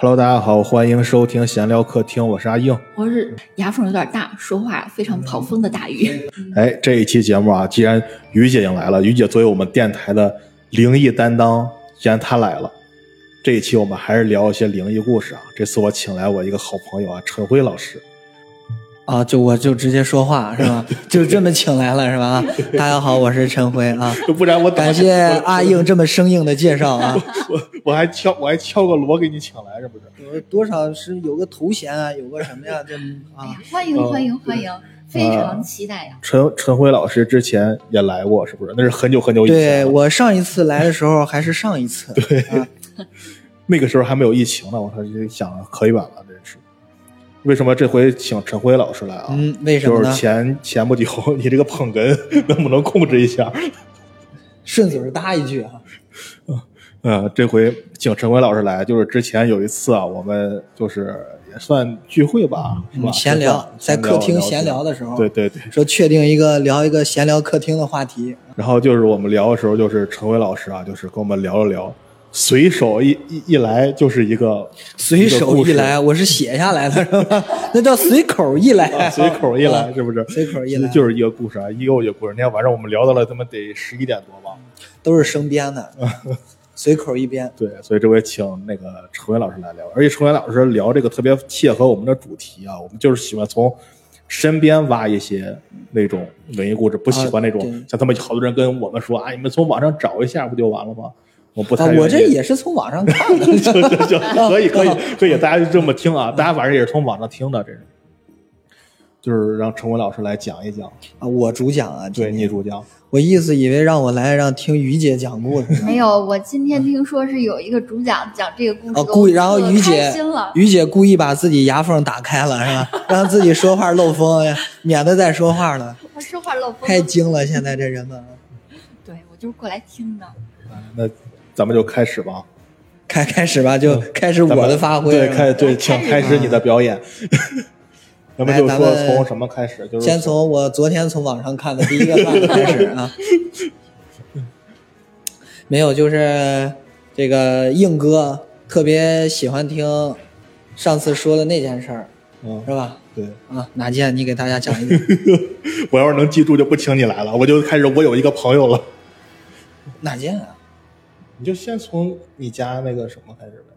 Hello，大家好，欢迎收听闲聊客厅，我是阿英。我是牙缝有点大，说话非常跑风的大鱼。哎，这一期节目啊，既然于姐已经来了，于姐作为我们电台的灵异担当，既然她来了，这一期我们还是聊一些灵异故事啊。这次我请来我一个好朋友啊，陈辉老师。啊，就我就直接说话是吧？就这么请来了是吧？大家好，我是陈辉啊。不然我感谢阿硬这么生硬的介绍啊。我我还敲我还敲个锣给你请来，是不是？多少是有个头衔啊，有个什么呀？这啊，欢迎欢迎欢迎，非常期待呀。陈陈辉老师之前也来过，是不是？那是很久很久以前。对我上一次来的时候还是上一次。对，那个时候还没有疫情呢。我说想可远了。为什么这回请陈辉老师来啊？嗯，为什么就是前前不久，你这个捧哏能不能控制一下？顺嘴搭一句哈。嗯，这回请陈辉老师来，就是之前有一次啊，我们就是也算聚会吧，是吧？闲聊，在客厅闲聊的时候，对对对，说确定一个聊一个闲聊客厅的话题。然后就是我们聊的时候，就是陈辉老师啊，就是跟我们聊了聊。随手一一一来就是一个随手一来，我是写下来的，是吧？那叫随口一来，随口一来，是不是？随口一来就是一个故事啊，一个一个故事。那天晚上我们聊到了，他妈得十一点多吧，都是生编的，随口一编。对，所以这回请那个陈伟老师来聊，而且陈伟老师聊这个特别切合我们的主题啊，我们就是喜欢从身边挖一些那种文艺故事，不喜欢那种像他们好多人跟我们说啊，你们从网上找一下不就完了吗？我不太，我这也是从网上看的，行行行，可以可以可以，大家就这么听啊，大家反正也是从网上听的，这是，就是让陈伟老师来讲一讲啊，我主讲啊，对你主讲，我意思以为让我来让听于姐讲故事，没有，我今天听说是有一个主讲讲这个故事，故意然后于姐于姐故意把自己牙缝打开了是吧，让自己说话漏风，免得再说话了，他说话漏风，太精了，现在这人们，对我就是过来听的，那。咱们就开始吧，开开始吧，就开始我的发挥。对，开对，请开始你的表演。咱们就说从什么开始？就是先从我昨天从网上看的第一个段子开始啊。没有，就是这个硬哥特别喜欢听上次说的那件事儿，是吧？对啊，哪件？你给大家讲一讲。我要是能记住，就不请你来了。我就开始，我有一个朋友了。哪件啊？你就先从你家那个什么开始呗。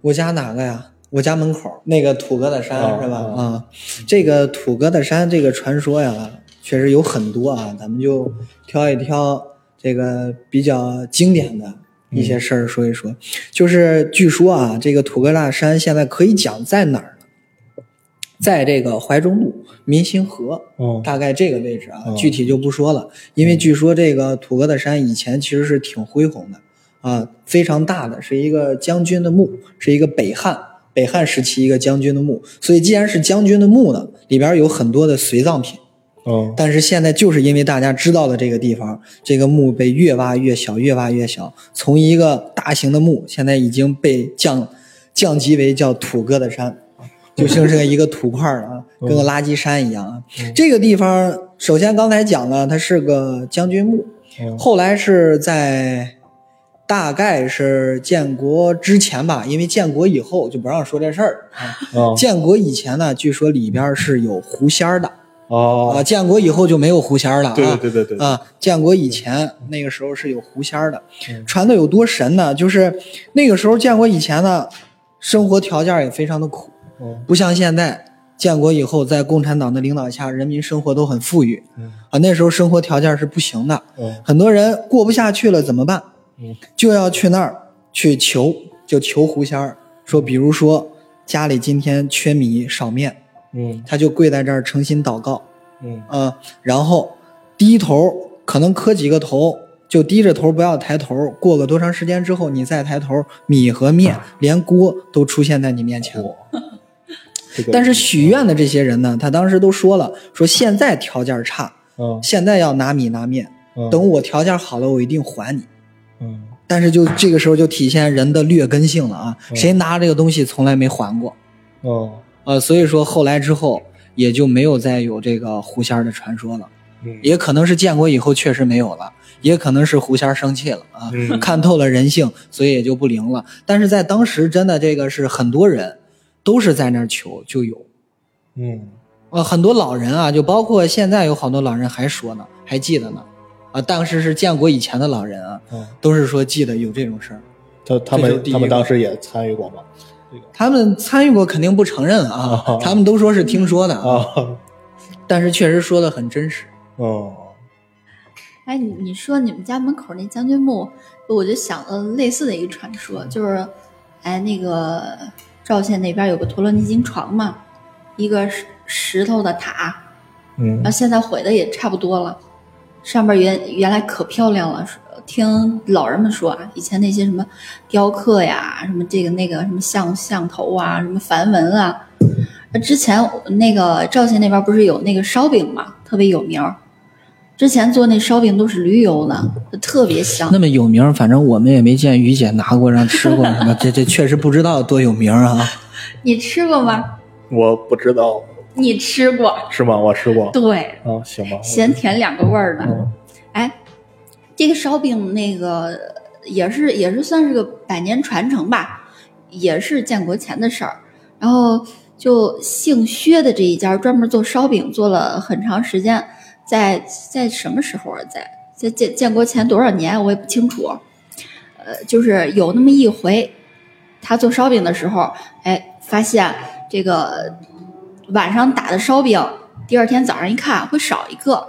我家哪个呀？我家门口那个土疙瘩山是吧？啊，这个土疙瘩山这个传说呀，确实有很多啊。咱们就挑一挑这个比较经典的一些事儿说一说。就是据说啊，这个土疙瘩山现在可以讲在哪儿呢？在这个怀中路民心河，大概这个位置啊，具体就不说了。因为据说这个土疙瘩山以前其实是挺恢宏的。啊，非常大的是一个将军的墓，是一个北汉北汉时期一个将军的墓。所以既然是将军的墓呢，里边有很多的随葬品。哦，但是现在就是因为大家知道了这个地方，这个墓被越挖越小，越挖越小，从一个大型的墓，现在已经被降降级为叫土疙瘩山，就剩剩一个土块了啊，跟个垃圾山一样啊。这个地方首先刚才讲了，它是个将军墓，后来是在。大概是建国之前吧，因为建国以后就不让说这事儿啊。建国以前呢，据说里边是有狐仙儿的哦。啊，建国以后就没有狐仙儿了啊。对对对对。啊，建国以前那个时候是有狐仙儿的，传的有多神呢？就是那个时候建国以前呢，生活条件也非常的苦，不像现在。建国以后，在共产党的领导下，人民生活都很富裕。啊，那时候生活条件是不行的，很多人过不下去了，怎么办？就要去那儿去求，就求狐仙儿。说，比如说家里今天缺米少面，嗯，他就跪在这儿诚心祷告，嗯。啊，然后低头可能磕几个头，就低着头不要抬头，过个多长时间之后你再抬头，米和面连锅都出现在你面前。但是许愿的这些人呢，他当时都说了，说现在条件差，嗯，现在要拿米拿面，等我条件好了，我一定还你。嗯，但是就这个时候就体现人的劣根性了啊！谁拿这个东西从来没还过，哦，呃，所以说后来之后也就没有再有这个狐仙的传说了，也可能是建国以后确实没有了，也可能是狐仙生气了啊，嗯。看透了人性，所以也就不灵了。但是在当时，真的这个是很多人都是在那儿求就有。嗯。呃，很多老人啊，就包括现在有好多老人还说呢，还记得呢，啊，当时是建国以前的老人啊，嗯，都是说记得有这种事儿。他他们他们当时也参与过吗？他们参与过，肯定不承认啊，哦他们都说是听说的，啊，啊，但是确实说的很真实。哦，哎，你你说你们家门口那将军墓，我就想了类似的一个传说，就是，哎，那个赵县那边有个陀罗尼经床嘛，一个石石头的塔，嗯然后现在毁的也差不多了，上面原原来可漂亮了，听老人们说啊，以前那些什么雕刻呀，什么这个那个什么像像头啊，什么梵文啊，呃之前那个赵县那边不是有那个烧饼嘛，特别有名儿。之前做那烧饼都是驴油的，特别香。那么有名，反正我们也没见于姐拿过让吃过什么，这这确实不知道多有名啊。你吃过吗？我不知道你吃过？是吗？我吃过。对，啊，行吧。咸甜两个味儿的。嗯哎，这个烧饼那个也是也是算是个百年传承吧，也是建国前的事儿。然后就姓薛的这一家专门做烧饼，做了很长时间，在在什么时候啊？在在建建国前多少年我也不清楚。呃，就是有那么一回，他做烧饼的时候，哎，发现这个晚上打的烧饼，第二天早上一看会少一个，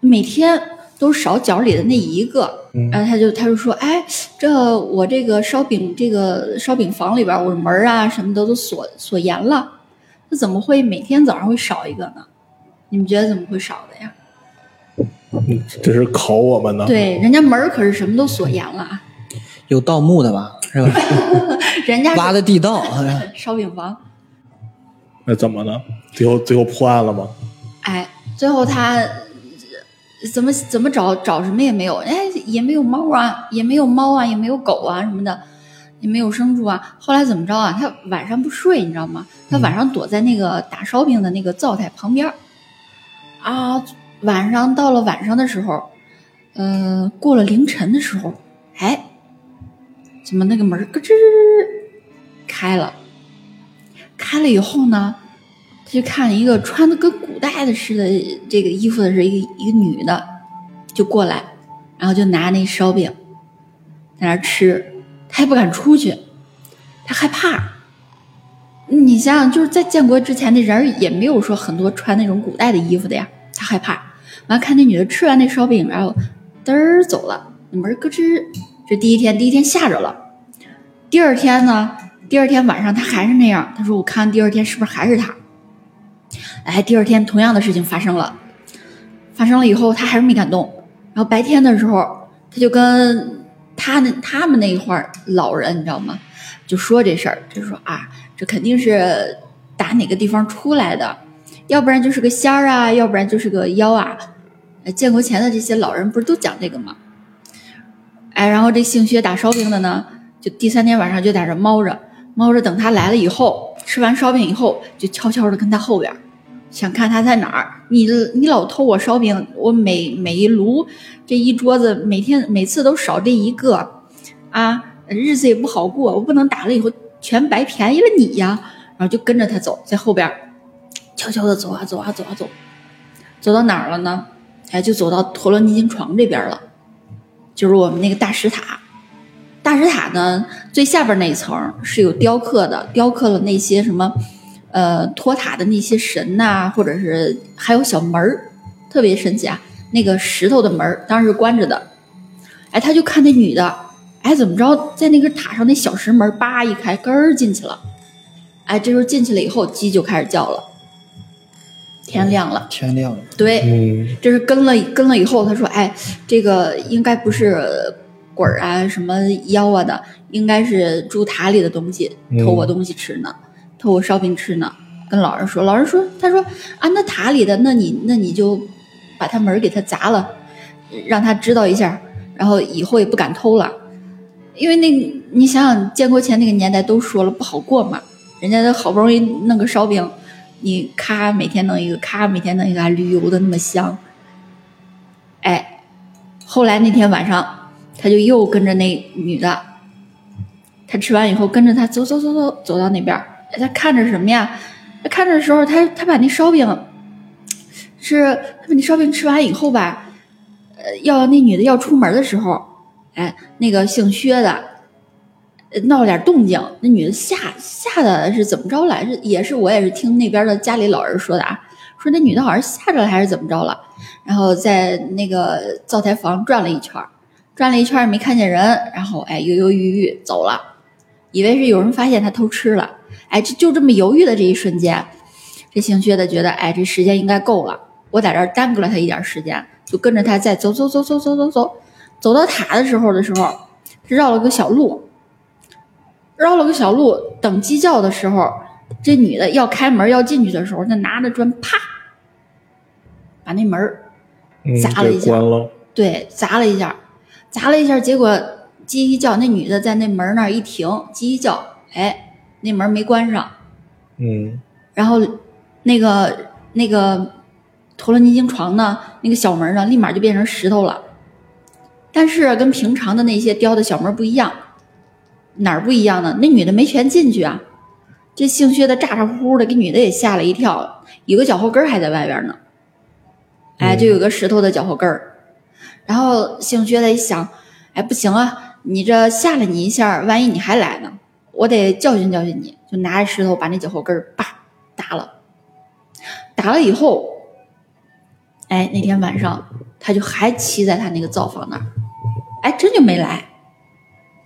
每天都少角里的那一个，嗯然后他就他就说，哎，这我这个烧饼这个烧饼房里边，我门啊什么的都锁锁严了，那怎么会每天早上会少一个呢？你们觉得怎么会少的呀？嗯这是考我们呢。对，人家门可是什么都锁严了啊，有盗墓的吧？是吧？人家挖的地道。哎烧饼房，那怎么呢？最后最后破案了吗？哎，最后他怎么怎么找找什么也没有，哎，也没有猫啊，也没有猫啊，也没有狗啊什么的，也没有牲畜啊。后来怎么着啊？他晚上不睡，你知道吗？他晚上躲在那个打烧饼的那个灶台旁边儿啊。晚上到了晚上的时候，呃，过了凌晨的时候，哎，怎么那个门咯吱开了？开了以后呢？他就看一个穿的跟古代的似的这个衣服的是一个一个女的，就过来，然后就拿那烧饼在那吃，他也不敢出去，他害怕。你想想，就是在建国之前，那人也没有说很多穿那种古代的衣服的呀，他害怕。完看那女的吃完那烧饼，然后嘚儿走了，门咯吱。这第一天，第一天吓着了。第二天呢，第二天晚上他还是那样，他说：“我看第二天是不是还是他？”哎，第二天同样的事情发生了，发生了以后他还是没敢动。然后白天的时候，他就跟他那他们那一块儿老人，你知道吗？就说这事儿，就说啊，这肯定是打哪个地方出来的，要不然就是个仙儿啊，要不然就是个妖啊。呃建国前的这些老人不是都讲这个吗？哎，然后这姓薛打烧饼的呢，就第三天晚上就在这猫着，猫着等他来了以后，吃完烧饼以后，就悄悄的跟他后边，想看他在哪儿。你你老偷我烧饼，我每每一炉这一桌子，每天每次都少这一个，啊，日子也不好过，我不能打了以后全白便宜了你呀。然后就跟着他走，在后边悄悄的走啊走啊走啊走，走到哪儿了呢？哎，就走到陀罗尼经床这边了，就是我们那个大石塔。大石塔呢，最下边那一层是有雕刻的，雕刻了那些什么，呃，托塔的那些神呐、或者是还有小门儿，特别神奇啊。那个石头的门儿当时是关着的，哎，他就看那女的，哎，怎么着，在那个塔上那小石门叭一开，咯儿进去了。哎，这时候进去了以后，鸡就开始叫了，天亮了。天亮了，对，嗯这是跟了跟了以后，他说：“哎，这个应该不是鬼儿啊，什么妖啊的，应该是住塔里的东西嗯偷我东西吃呢，偷我烧饼吃呢。”跟老人说，老人说：“他说啊，那塔里的，那你那你就把他门给他砸了，让他知道一下，然后以后也不敢偷了。因为那你想想，建国前那个年代都说了不好过嘛，人家都好不容易弄个烧饼，你咔每天弄一个，咔每天弄一个，还驴油的那么香。哎，后来那天晚上，他就又跟着那女的，他吃完以后跟着他走走走走走到那边，他看着什么呀？他看着的时候，他他把那烧饼是他把那烧饼吃完以后吧，呃，要那女的要出门的时候，哎，那个姓薛的。闹了点动静，那女的吓吓的是怎么着来？是也是我也是听那边的家里老人说的啊，说那女的好像吓着了还是怎么着了，然后在那个灶台房转了一圈，转了一圈没看见人，然后哎犹犹豫豫走了，以为是有人发现他偷吃了，哎就就这么犹豫的这一瞬间，这姓薛的觉得哎这时间应该够了，我在这儿耽搁了他一点时间，就跟着他再走走走走走走走，走到塔的时候的时候，绕了个小路。绕了个小路，等鸡叫的时候，这女的要开门要进去的时候，她拿着砖啪，把那门砸了一下，对，砸了一下，砸了一下，结果鸡一叫，那女的在那门那儿一停，鸡一叫，哎，那门没关上，嗯，然后那个那个陀螺尼经床呢，那个小门呢，立马就变成石头了，但是跟平常的那些雕的小门不一样。哪儿不一样呢？那女的没全进去啊！这姓薛的咋咋呼呼的，给女的也吓了一跳，有个脚后跟还在外边呢。哎，就有个石头的脚后跟儿。然后姓薛的一想，哎，不行啊，你这吓了你一下，万一你还来呢，我得教训教训你，就拿着石头把那脚后跟儿叭打了。打了以后，哎，那天晚上他就还骑在他那个灶房那儿，哎，真就没来。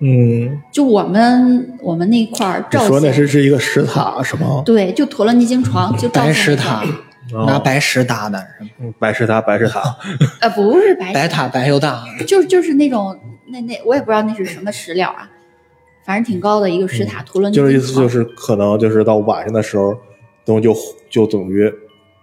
嗯，就我们我们那块儿，你说那是是一个石塔是吗？对，就陀罗尼经床，就白石塔，拿白石搭的，白石塔，白石塔。呃，不是白白塔，白又大，就就是那种那那我也不知道那是什么石料啊，反正挺高的一个石塔，陀罗尼就是意思就是可能就是到晚上的时候，东西就就等于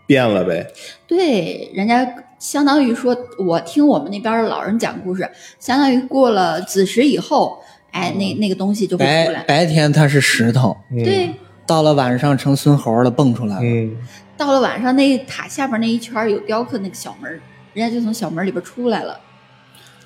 变了呗。对，人家相当于说，我听我们那边的老人讲故事，相当于过了子时以后。哎，那那个东西就会出来。白天它是石头，对。到了晚上成孙猴了，蹦出来了。嗯。到了晚上，那塔下边那一圈有雕刻那个小门，人家就从小门里边出来了。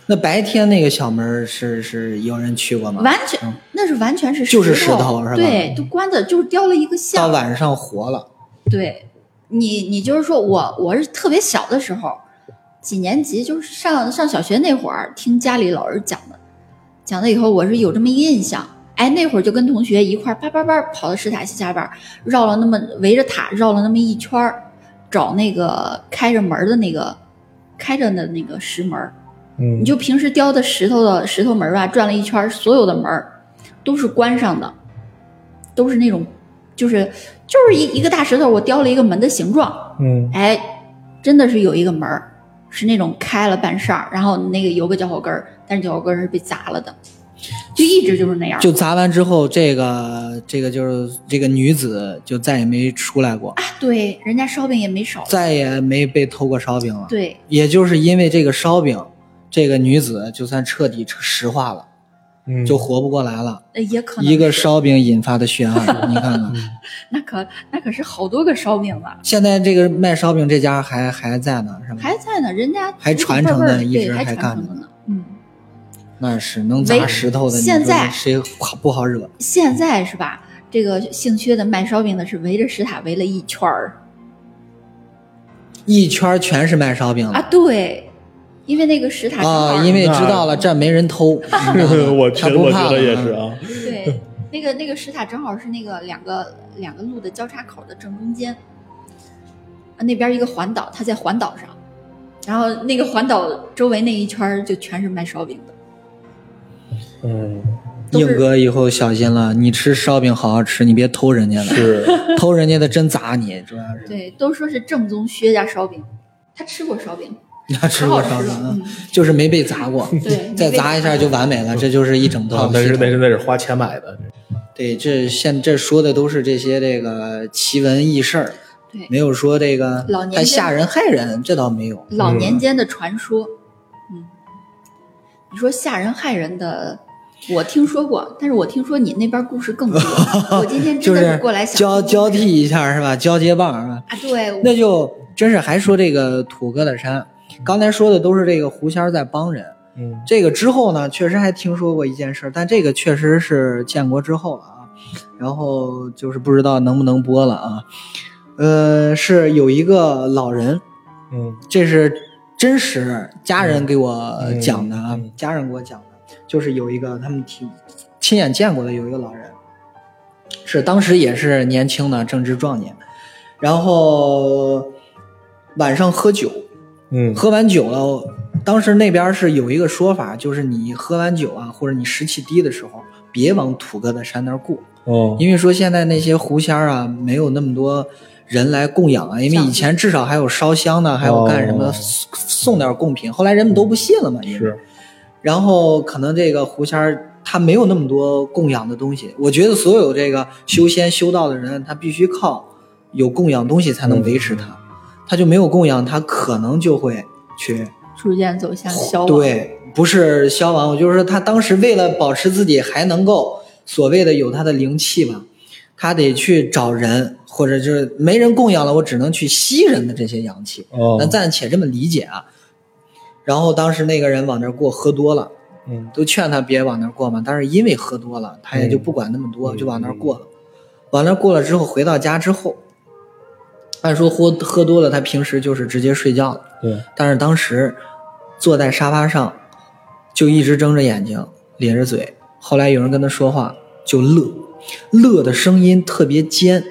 那白天那个小门是是有人去过吗？完全，那是完全是就是石头是吧？对，都关的，就是雕了一个像。到晚上活了。对，你你就是说我我是特别小的时候，几年级就是上上小学那会儿，听家里老人讲的。讲了以后，我是有这么一印象，哎，那会儿就跟同学一块儿叭叭叭跑到石塔西下边，绕了那么围着塔绕了那么一圈儿，找那个开着门的那个开着的那个石门嗯，你就平时雕的石头的石头门吧，转了一圈，所有的门都是关上的，都是那种，就是就是一一个大石头，我雕了一个门的形状，嗯，哎，真的是有一个门是那种开了半扇然后那个有个脚后跟儿。但是脚后跟是被砸了的，就一直就是那样。就砸完之后，这个这个就是这个女子就再也没出来过。啊，对，人家烧饼也没少，再也没被偷过烧饼了。对，也就是因为这个烧饼，这个女子就算彻底石化了，嗯，就活不过来了。也可能一个烧饼引发的血案，你看看，那可那可是好多个烧饼了。现在这个卖烧饼这家还还在呢，是吗？还在呢，人家还传承的，一直还干着呢。嗯。那是能砸石头的，现在谁不好惹？现在是吧？这个姓薛的卖烧饼的是围着石塔围了一圈儿，一圈全是卖烧饼的啊！对，因为那个石塔啊，因为知道了这没人偷，我觉得我觉得也是啊。对，那个那个石塔正好是那个两个两个路的交叉口的正中间，啊，那边一个环岛，它在环岛上，然后那个环岛周围那一圈就全是卖烧饼的。嗯，硬哥以后小心了，你吃烧饼好好吃，你别偷人家的，是。偷人家的真砸你，主要是。对，都说是正宗薛家烧饼，他吃过烧饼，他 吃过烧饼，就是没被砸过，对，再砸一下就完美了，这就是一整套。那是那是那是花钱买的。对，这现这说的都是这些这个奇闻异事儿，对，没有说这个老年还吓人害人，这倒没有。老年间的传说，嗯，你说吓人害人的。我听说过，但是我听说你那边故事更多。我今天真的是过来想交交替一下是吧？交接棒是吧？啊，对，那就真是还说这个土疙瘩山，刚才说的都是这个狐仙儿在帮人。嗯这个之后呢，确实还听说过一件事，但这个确实是建国之后了啊。然后就是不知道能不能播了啊。呃，是有一个老人，嗯这是真实家人给我讲的啊，嗯嗯家人给我讲的，就是有一个他们亲亲眼见过的有一个老人，是当时也是年轻的正值壮年，然后晚上喝酒，嗯。喝完酒了，当时那边是有一个说法，就是你喝完酒啊，或者你湿气低的时候，别往土疙瘩山那儿过，哦。因为说现在那些狐仙儿啊，没有那么多人来供养啊，因为以前至少还有烧香的，还有干什么哦。送送点贡品，后来人们都不信了嘛，因为。是。然后可能这个狐仙儿他没有那么多供养的东西，我觉得所有这个修仙修道的人，他必须靠有供养东西才能维持他，他就没有供养，他可能就会去逐渐走向消亡。，对，不是消亡，我就是说他当时为了保持自己还能够所谓的有他的灵气吧，他得去找人，或者就是没人供养了，我只能去吸人的这些阳气。哦咱暂且这么理解啊。然后当时那个人往那儿过，喝多了，嗯都劝他别往那儿过嘛，但是因为喝多了，他也就不管那么多，就往那儿过了。往那儿过了之后，回到家之后，按说喝喝多了，他平时就是直接睡觉了。对但是当时坐在沙发上，就一直睁着眼睛，咧着嘴。后来有人跟他说话，就乐，乐的声音特别尖，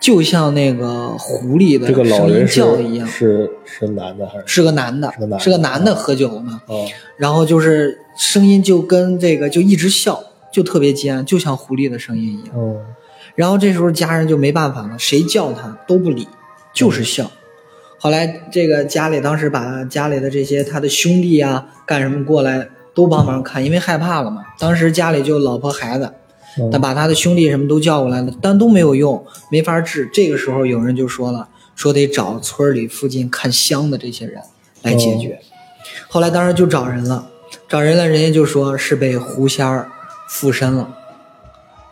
就像那个狐狸的声音人叫一样。是是是男的还是是个男的是个男，的是个男的，喝酒了嘛，哦然后就是声音就跟这个就一直笑，就特别尖，就像狐狸的声音一样。哦然后这时候家人就没办法了，谁叫他都不理，就是笑。后来这个家里当时把家里的这些他的兄弟啊干什么过来都帮忙看，因为害怕了嘛。当时家里就老婆孩子，嗯他把他的兄弟什么都叫过来了，但都没有用，没法治。这个时候有人就说了，说得找村里附近看香的这些人来解决。后来当时就找人了，找人了，人家就说是被狐仙儿附身了，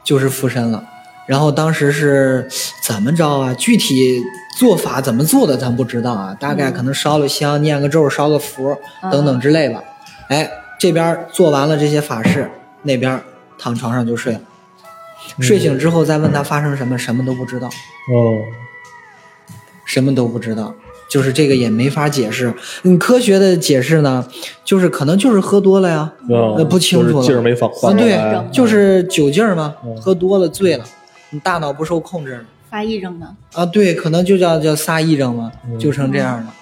就是附身了。然后当时是怎么着啊？具体做法怎么做的咱不知道啊，大概可能烧了香、念个咒、烧个符等等之类吧。哎，这边做完了这些法事，那边躺床上就睡了。睡醒之后再问他发生什么，什么都不知道，哦什么都不知道。就是这个也没法解释。嗯，科学的解释呢，就是可能就是喝多了呀，哦呃不清楚了就是劲儿没放啊，对，就是酒劲儿嘛嗯，喝多了醉了，你大脑不受控制了。发癔症呢？啊，对，可能就叫叫撒癔症嘛，嗯就成这样了。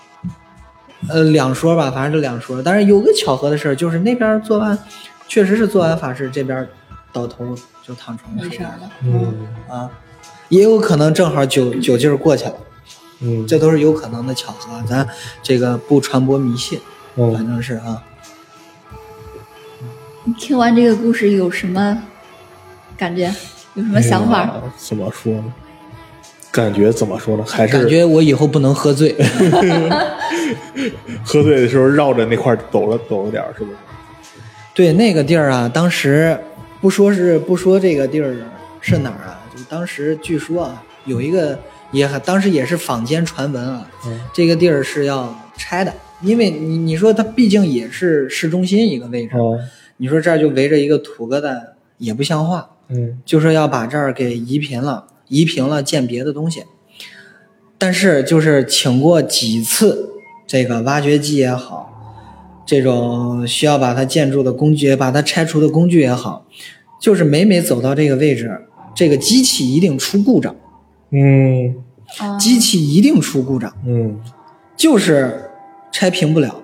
呃，两说吧，反正就两说。但是有个巧合的事儿，就是那边做完，确实是做完法事，这边倒头就躺床上睡没事儿了。嗯啊，也有可能正好酒酒劲儿过去了，嗯这都是有可能的巧合。咱这个不传播迷信，反嗯正是啊。你听完这个故事有什么感觉？有什么想法？嗯怎么说呢？感觉怎么说呢？还是感觉我以后不能喝醉，喝醉的时候绕着那块儿抖了走了点儿，是不是？对那个地儿啊，当时不说是不说这个地儿是哪儿啊，就当时据说啊，有一个也当时也是坊间传闻啊，嗯这个地儿是要拆的，因为你你说它毕竟也是市中心一个位置，哦你说这儿就围着一个土疙瘩也不像话，嗯就说要把这儿给移平了，移平了建别的东西。但是就是请过几次这个挖掘机也好，这种需要把它建筑的工具、把它拆除的工具也好，就是每每走到这个位置，这个机器一定出故障，嗯啊机器一定出故障，嗯就是拆平不了。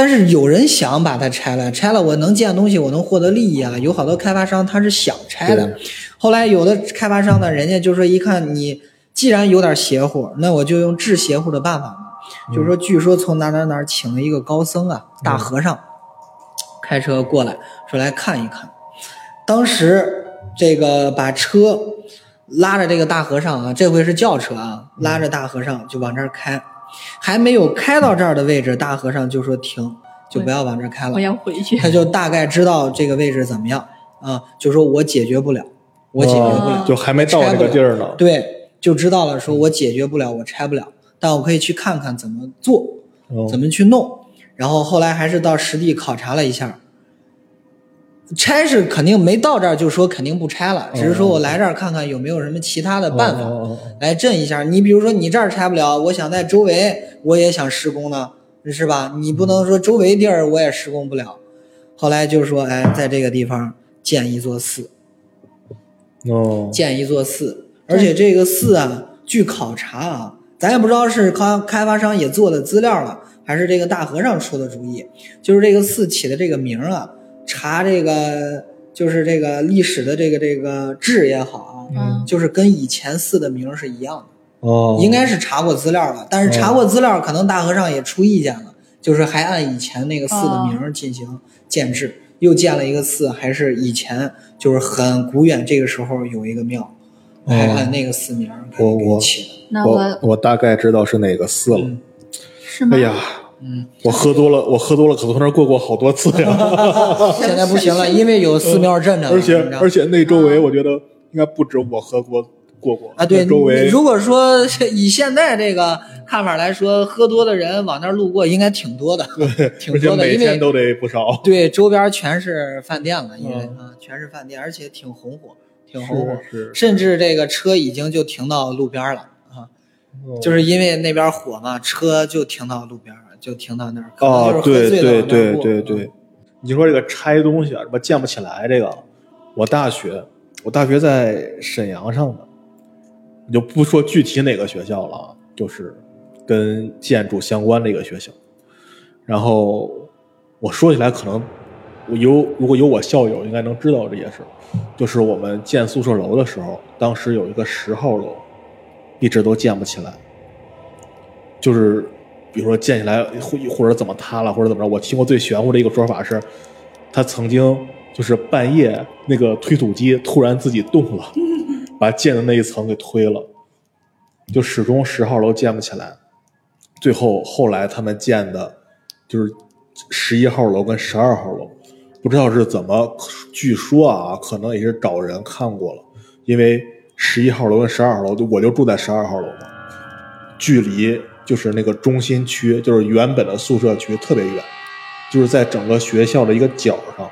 但是有人想把它拆了，拆了我能建东西，我能获得利益啊。有好多开发商他是想拆的，后来有的开发商呢，人家就说一看你既然有点邪乎，那我就用治邪乎的办法嘛。就是说，据说从哪哪哪请了一个高僧啊，大和尚，开车过来说来看一看。当时这个把车拉着这个大和尚啊，这回是轿车啊，拉着大和尚就往这儿开，还没有开到这儿的位置，大和尚就说停，就不要往这儿开了我。要回去。他就大概知道这个位置怎么样啊，就说我解决不了，我解决不了，哦就还没到这个地儿呢。对，就知道了，说我解决不了，我拆不了，但我可以去看看怎么做。哦怎么去弄。然后后来还是到实地考察了一下，拆是肯定没到这儿就说肯定不拆了，只是说我来这儿看看有没有什么其他的办法。来震一下。你比如说你这儿拆不了，我想在周围我也想施工呢，是吧？你不能说周围地儿我也施工不了。后来就说，哎，在这个地方建一座寺，哦，建一座寺，而且这个寺啊，据考察啊，咱也不知道是开开发商也做的资料了，还是这个大和尚出的主意，就是这个寺起的这个名儿啊，查这个就是这个历史的这个这个志也好啊，嗯就是跟以前寺的名儿是一样的。哦，应该是查过资料了，但是查过资料，可能大和尚也出意见了，就是还按以前那个寺的名儿进行建制，又建了一个寺，还是以前就是很古远，这个时候有一个庙，还按那个寺名儿给我我起的。那我我大概知道是哪个寺了。嗯是吗？哎呀，嗯，我喝多了，我喝多了，可从那儿过过好多次呀。现在不行了，因为有寺庙镇着了，而且而且那周围，我觉得应该不止我喝过过过啊，对，周围如果说以现在这个看法来说，喝多的人往那儿路过应该挺多的，挺多的，因为每天都得不少。对，周边全是饭店了，因为啊、全是饭店，而且挺红火，挺红火，是是，甚至这个车已经就停到路边了啊，哦就是因为那边火嘛，车就停到路边了，就停到那儿。哦，对对对对对，你说这个拆东西啊，什么建不起来这个，我大学我大学在沈阳上的，你就不说具体哪个学校了啊，就是跟建筑相关的一个学校。然后我说起来，可能我有如果有我校友应该能知道这件事，就是我们建宿舍楼的时候，当时有一个十号楼，一直都建不起来。就是比如说建起来或或者怎么塌了或者怎么着，我听过最玄乎的一个说法是，他曾经就是半夜那个推土机突然自己动了，把建的那一层给推了，就始终十号楼建不起来。最后后来他们建的，就是十一号楼跟十二号楼，不知道是怎么，据说啊，可能也是找人看过了，因为十一号楼跟十二号楼，我就住在十二号楼嘛，距离就是那个中心区，就是原本的宿舍区特别远，就是在整个学校的一个角上，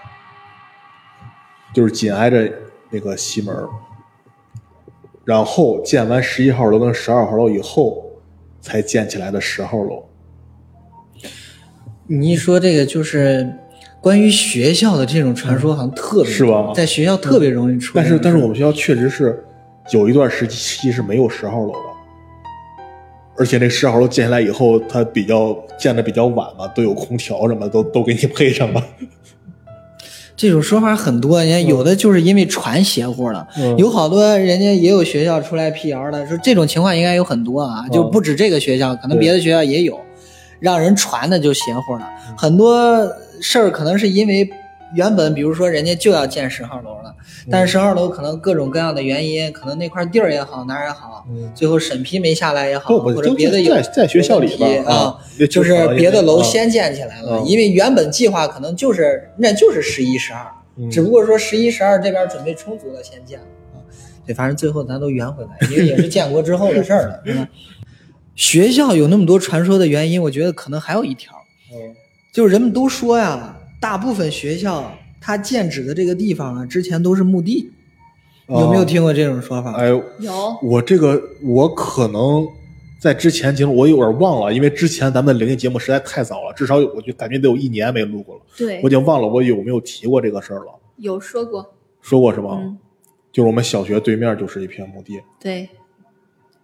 就是紧挨着那个西门然后建完十一号楼跟十二号楼以后，才建起来的十号楼。你一说这个，就是关于学校的这种传说，好像特别是吧在学校特别容易出现。但是但是我们学校确实是有一段时期是没有十号楼的，而且那十号楼建下来以后，它比较建的比较晚嘛，都有空调什么都都给你配上了。这种说法很多，人家有的就是因为传邪乎了，嗯有好多人家也有学校出来辟谣的，说这种情况应该有很多啊，就不止这个学校，可能别的学校也有，让人传的就邪乎了。很多事儿可能是因为原本比如说人家就要建十号楼了，但是十号楼可能各种各样的原因，可能那块地儿也好哪儿也好，嗯最后审批没下来也好，或者别的有在在学校里边有问题啊。就是别的楼先建起来了，嗯因为原本计划可能就是那就是十一、十二，嗯只不过说十一、十二这边准备充足了先建了啊。对，反正最后咱都圆回来，因为也是建国之后的事儿了，对吧？学校有那么多传说的原因，我觉得可能还有一条，嗯就是人们都说呀，大部分学校它建址的这个地方啊，之前都是墓地，有没有听过这种说法？哎，有。我这个我可能在之前节目我有点忘了，因为之前咱们灵异节目实在太早了，至少有我就感觉得有一年没录过了，对。我已经忘了我有没有提过这个事儿了。有说过，说过是吧？嗯，就是我们小学对面就是一片墓地，对，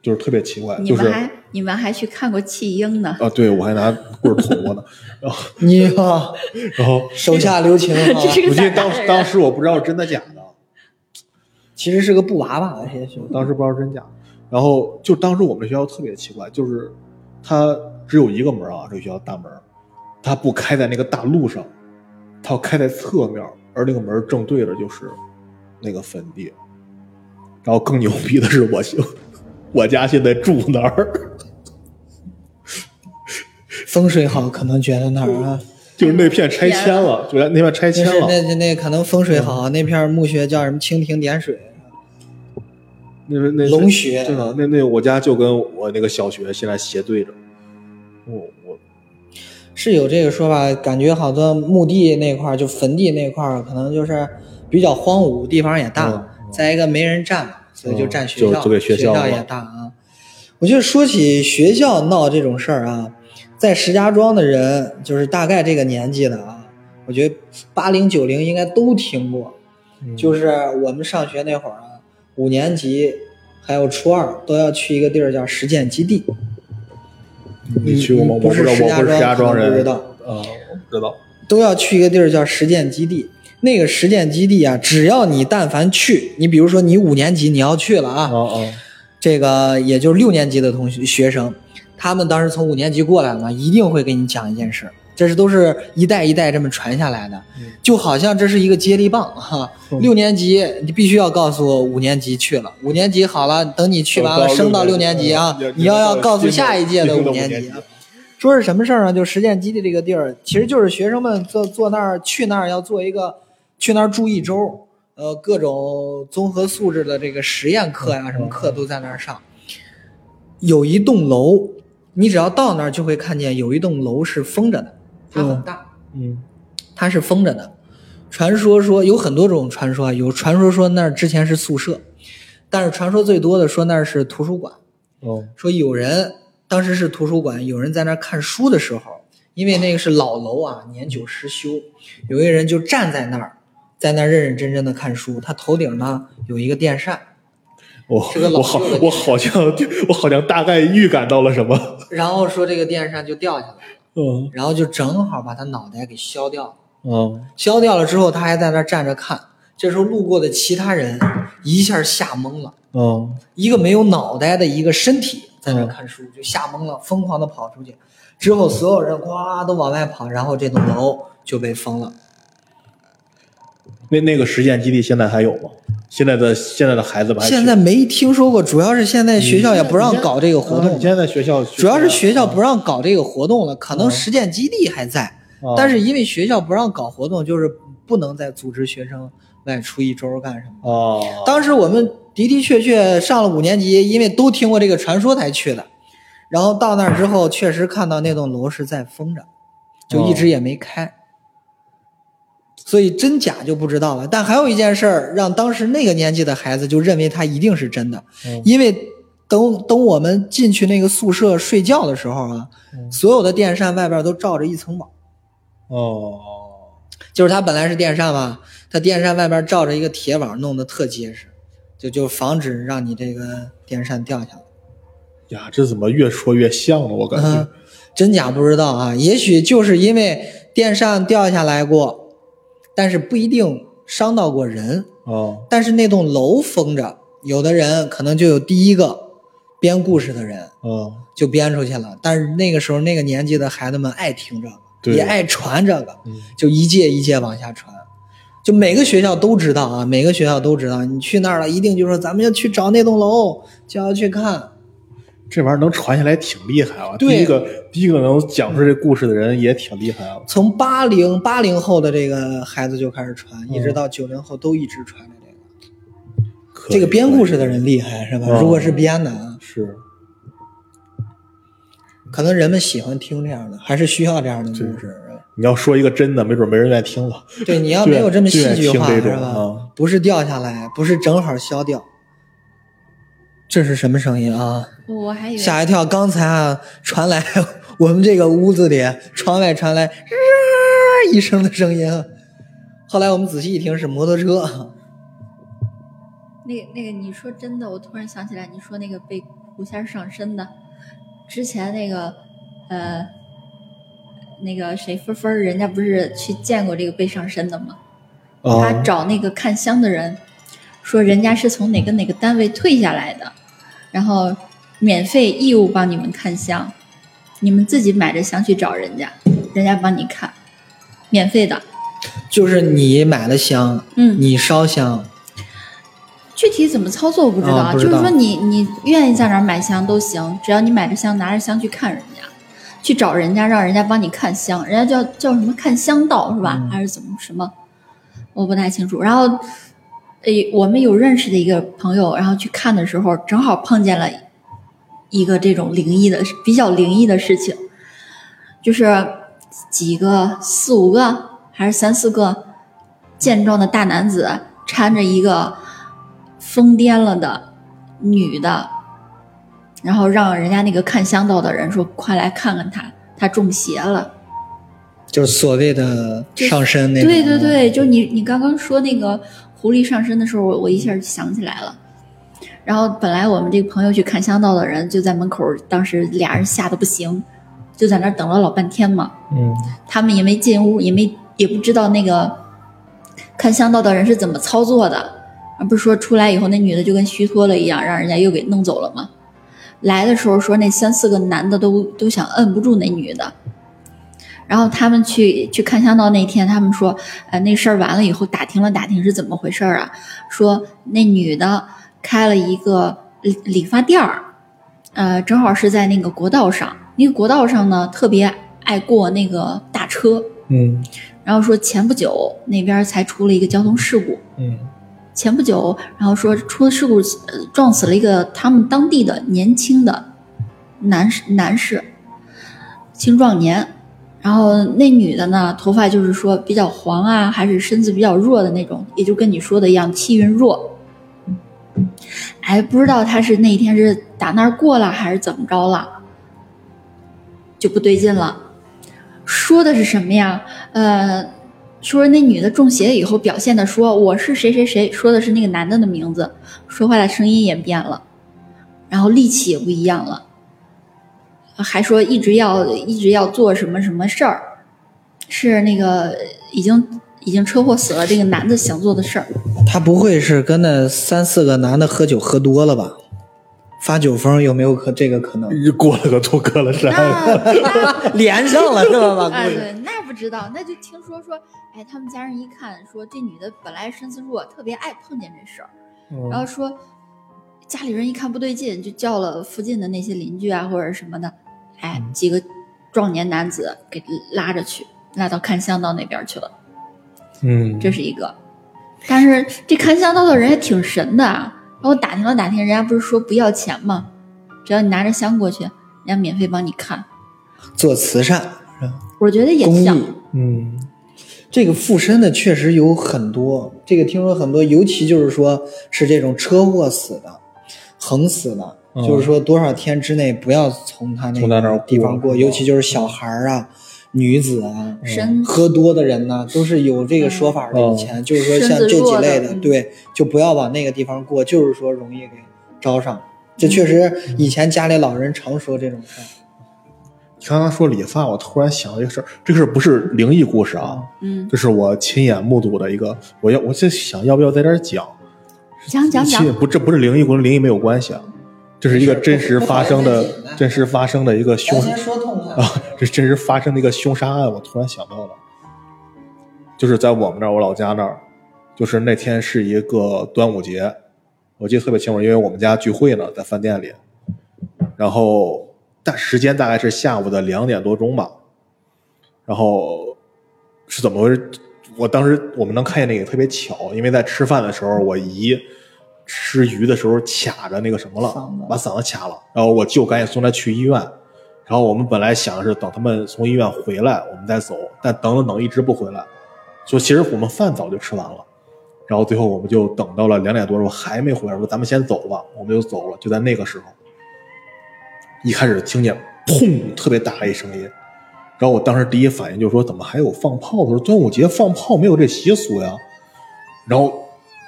就是特别奇怪，就是你们还你们还去看过弃婴呢，啊，对我还拿棍儿捅过呢，然后 你啊，然后 手下留情啊，我记得当胆大的人当时我不知道真的假的，其实是个布娃娃，也许当时不知道真假，然后就当时我们学校特别奇怪，就是它只有一个门啊，这个学校大门，它不开在那个大路上，它要开在侧面，而那个门正对着就是那个坟地。然后更牛逼的是我，我家现在住哪儿，风水好，可能觉得那儿 啊，就是那片拆迁了，就那片拆迁了。那那那可能风水好，那片墓穴叫什么蜻蜓点水，那那那龙穴。真的，那那我家就跟我那个小学现在斜对着。我我是有这个说法，感觉好多墓地那块儿就坟地那块儿可能就是比较荒芜，地方也大，嗯再一个没人占，所以就占学校，就就给学学校也大啊。我觉得说起学校闹这种事儿啊，在石家庄的人，就是大概这个年纪的啊，我觉得八零九零应该都听过。嗯就是我们上学那会儿啊，五年级还有初二都要去一个地儿叫实践基地。你去过吗？我不是，石家我不是石家庄人，不知道啊，我不知道。都要去一个地儿叫实践基地。那个实践基地啊，只要你但凡去，你比如说你五年级你要去了啊，哦哦，这个也就是六年级的同学学生，他们当时从五年级过来了嘛，一定会给你讲一件事，这是都是一代一代这么传下来的，就好像这是一个接力棒哈。嗯六年级你必须要告诉五年级去了，五年级好了，等你去完了升到六六年级啊嗯，你要要告诉下一届的五年级级啊。说是什么事儿呢？就实践基地这个地儿，其实就是学生们坐坐那儿去那儿要做一个去那儿住一周，呃，各种综合素质的这个实验课呀、什么课都在那儿上。有一栋楼，你只要到那儿就会看见有一栋楼是封着的，它很大，嗯它是封着的。传说说有很多种传说啊，有传说说那儿之前是宿舍，但是传说最多的说那儿是图书馆。哦说有人当时是图书馆，有人在那儿看书的时候，因为那个是老楼啊，年久失修，有一个人就站在那儿，在那认认真真的看书，他头顶呢有一个电扇，我我好我好像我好像大概预感到了什么。然后说这个电扇就掉下来，嗯然后就正好把他脑袋给削掉了。嗯削掉了之后，他还在那儿站着看。这时候路过的其他人一下吓懵了，嗯一个没有脑袋的一个身体在那儿看书，就吓懵了，疯狂的跑出去。之后所有人呱都往外跑，然后这栋楼就被封了。那那个实践基地现在还有吗？现在的现在的孩子们还现在没听说过，主要是现在学校也不让搞这个活动现在在学校主要是学校不让搞这个活动了，可能实践基地还在，啊但是因为学校不让搞活动，就是不能再组织学生外出一周干什么。哦，当时我们的的确确上了五年级，因为都听过这个传说才去的。然后到那儿之后，确实看到那栋楼是在封着，就一直也没开。所以真假就不知道了。但还有一件事儿，让当时那个年纪的孩子就认为它一定是真的，嗯因为等等我们进去那个宿舍睡觉的时候啊，嗯所有的电扇外边都罩着一层网。哦，就是它本来是电扇嘛，它电扇外边罩着一个铁网，弄得特结实，就就防止让你这个电扇掉下来。呀，这怎么越说越像了？我感觉嗯，真假不知道啊，也许就是因为电扇掉下来过，但是不一定伤到过人。哦但是那栋楼封着，有的人可能就有第一个编故事的人哦就编出去了。但是那个时候那个年纪的孩子们爱听这个，对也爱传这个，嗯就一届一届往下传。就每个学校都知道啊，每个学校都知道，你去那儿了，一定就说咱们要去找那栋楼，就要去看。这玩意儿能传下来挺厉害啊！第一个第一个能讲出这故事的人也挺厉害啊。从八零八零后的这个孩子就开始传，一直到九零后都一直传着这个。这个编故事的人厉害是吧？嗯如果是编的啊，是可能人们喜欢听这样的，还是需要这样的故事。你要说一个真的，没准没人愿意听了。对，你要没有这么戏剧化是吧啊？不是掉下来，不是正好消掉。这是什么声音啊？我还以为吓一跳！刚才啊，传来 我们这个屋子里窗外传来 “一声的声音，后来我们仔细一听是摩托车。那个那个，你说真的，我突然想起来，你说那个被狐仙上身的，之前那个呃，那个谁芬芬，人家不是去见过这个被上身的吗？他啊找那个看香的人，说人家是从哪个哪个单位退下来的，然后免费义务帮你们看香，你们自己买着香去找人家，人家帮你看，免费的。就是你买了香，嗯你烧香，具体怎么操作我不知道，就是说你你愿意在哪儿买香都行，只要你买着香拿着香去看人家，去找人家让人家帮你看香，人家叫叫什么看香道是吧？嗯还是怎么什么？我不太清楚。然后，诶，我们有认识的一个朋友，然后去看的时候，正好碰见了一个这种灵异的比较灵异的事情，就是几个四五个还是三四个健壮的大男子搀着一个疯癫了的女的，然后让人家那个看香道的人说：“快来看看他，他中邪了。”就是所谓的上身那种。对对对，就你你刚刚说那个狐狸上身的时候，我我一下就想起来了。然后本来我们这个朋友去看香道的人就在门口，当时俩人吓得不行，就在那等了老半天嘛。嗯，他们也没进屋，也没也不知道那个看香道的人是怎么操作的，而不是说出来以后那女的就跟虚脱了一样，让人家又给弄走了吗？来的时候说那三四个男的都都想摁不住那女的。然后他们去去看香道那天，他们说，呃，那事儿完了以后打听了打听是怎么回事儿啊？说那女的开了一个理理发店儿，呃，正好是在那个国道上，那个国道上呢特别爱过那个大车，嗯然后说前不久那边才出了一个交通事故，嗯前不久，然后说出了事故，呃撞死了一个他们当地的年轻的男士男士，青壮年。然后那女的呢，头发就是说比较黄啊，还是身子比较弱的那种，也就跟你说的一样，气运弱。哎，不知道她是那天是打那儿过了还是怎么着了，就不对劲了。说的是什么呀？呃，说那女的中邪以后表现的说我是谁谁谁，说的是那个男的的名字，说话的声音也变了，然后力气也不一样了。还说一直要一直要做什么什么事儿，是那个已经已经车祸死了这个男的想做的事儿。他不会是跟那三四个男的喝酒喝多了吧？发酒疯有没有可这个可能？过了个图哥了山，那 那连上了是吧？把哎，对，那不知道，那就听说说，哎，他们家人一看说这女的本来身子弱，特别爱碰见这事儿，然后说家里人一看不对劲，就叫了附近的那些邻居啊或者什么的，哎，几个壮年男子给拉着去，拉到看香道那边去了。嗯，这是一个。但是这看香道的人也挺神的啊，然后我打听了打听，人家不是说不要钱吗？只要你拿着香过去，人家免费帮你看。做慈善是吧？我觉得也像，嗯，这个附身的确实有很多，这个听说很多，尤其就是说是这种车祸死的、横死的，嗯。就是说多少天之内不要从他那从他那儿个地方过，尤其就是小孩儿啊、女子啊、身喝多的人呢，都是有这个说法的。嗯。以前就是说像这几类的，嗯。对，就不要往那个地方过，就是说容易给招上。这确实以前家里老人常说这种事儿。你刚刚说理发，我突然想到一个事儿，这个事儿不是灵异故事啊，嗯，这是我亲眼目睹的一个，我要我在想要不要在这儿讲，讲讲讲。亲，不这不是灵异，故事灵异没有关系啊，这是一个真实发生的真实发生的一个凶。啊，这真实发生的一个凶杀案，我突然想到了，就是在我们那儿，我老家那儿，就是那天是一个端午节，我记得特别清楚，因为我们家聚会呢，在饭店里，然后但时间大概是下午的两点多钟吧，然后是怎么回事？我当时我们能看见那个特别巧，因为在吃饭的时候，我姨吃鱼的时候卡着那个什么了，把嗓子卡了，然后我舅赶紧送他去医院。然后我们本来想的是等他们从医院回来，我们再走，但等等等一直不回来，就其实我们饭早就吃完了，然后最后我们就等到了两点多钟还没回来，说咱们先走吧，我们就走了。就在那个时候，一开始听见砰特别大的一声音，然后我当时第一反应就是说怎么还有放炮的？说端午节放炮没有这习俗呀。然后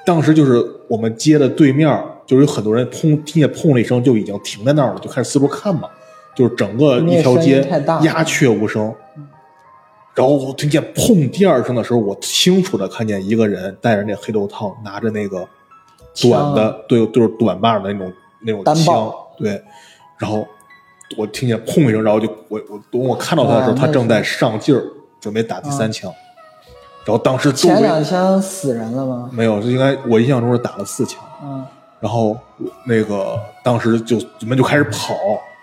当时就是我们街的对面，就是有很多人砰听见砰的一声就已经停在那儿了，就开始四处看嘛。就是整个一条街鸦雀无声。然后我听见砰第二声的时候，我清楚的看见一个人戴着那黑头套，拿着那个短的，对，就是短把的那种那种枪，对。然后我听见砰一声，然后就我我等我看到他的时候，他正在上劲儿，准备打第三枪。然后当时前两枪死人了吗？没有，就应该我印象中是打了四枪。嗯，然后那个当时就我们就开始跑，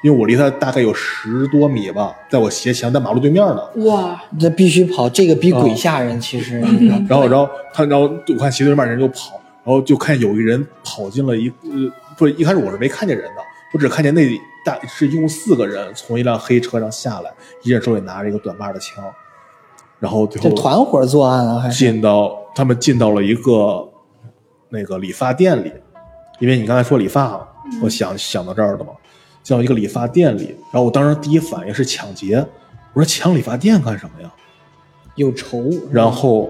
因为我离他大概有十多米吧，在我斜前，在马路对面呢。哇，这必须跑，这个比哦鬼吓人。其实 然后，然后他，然后我看斜对面人就跑，然后就看有一人跑进了一，呃，不是一开始我是没看见人的，我只看见那大是一共四个人从一辆黑车上下来，一人手里拿着一个短把的枪，然后最后这团伙作案啊，还是？进到他们进到了一个那个理发店里，因为你刚才说理发嘛，我想想到这儿的嘛，进到一个理发店里，然后我当时第一反应是抢劫，我说抢理发店干什么呀？有仇，然后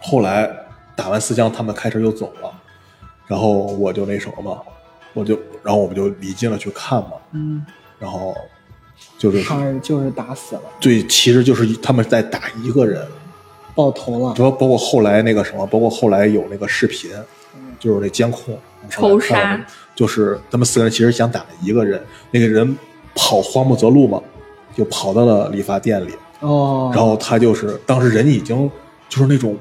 后来打完四枪，他们开车就走了，然后我就那什么嘛，我就然后我们就离近了去看嘛，嗯，然后就是就是打死了，对，其实就是他们在打一个人，爆头了主，要包括后来那个什么，包括后来有那个视频，就是那监控仇杀，就是他们四个人其实想打的一个人，那个人跑慌不择路嘛，就跑到了理发店里，哦，然后他就是当时人已经就是那种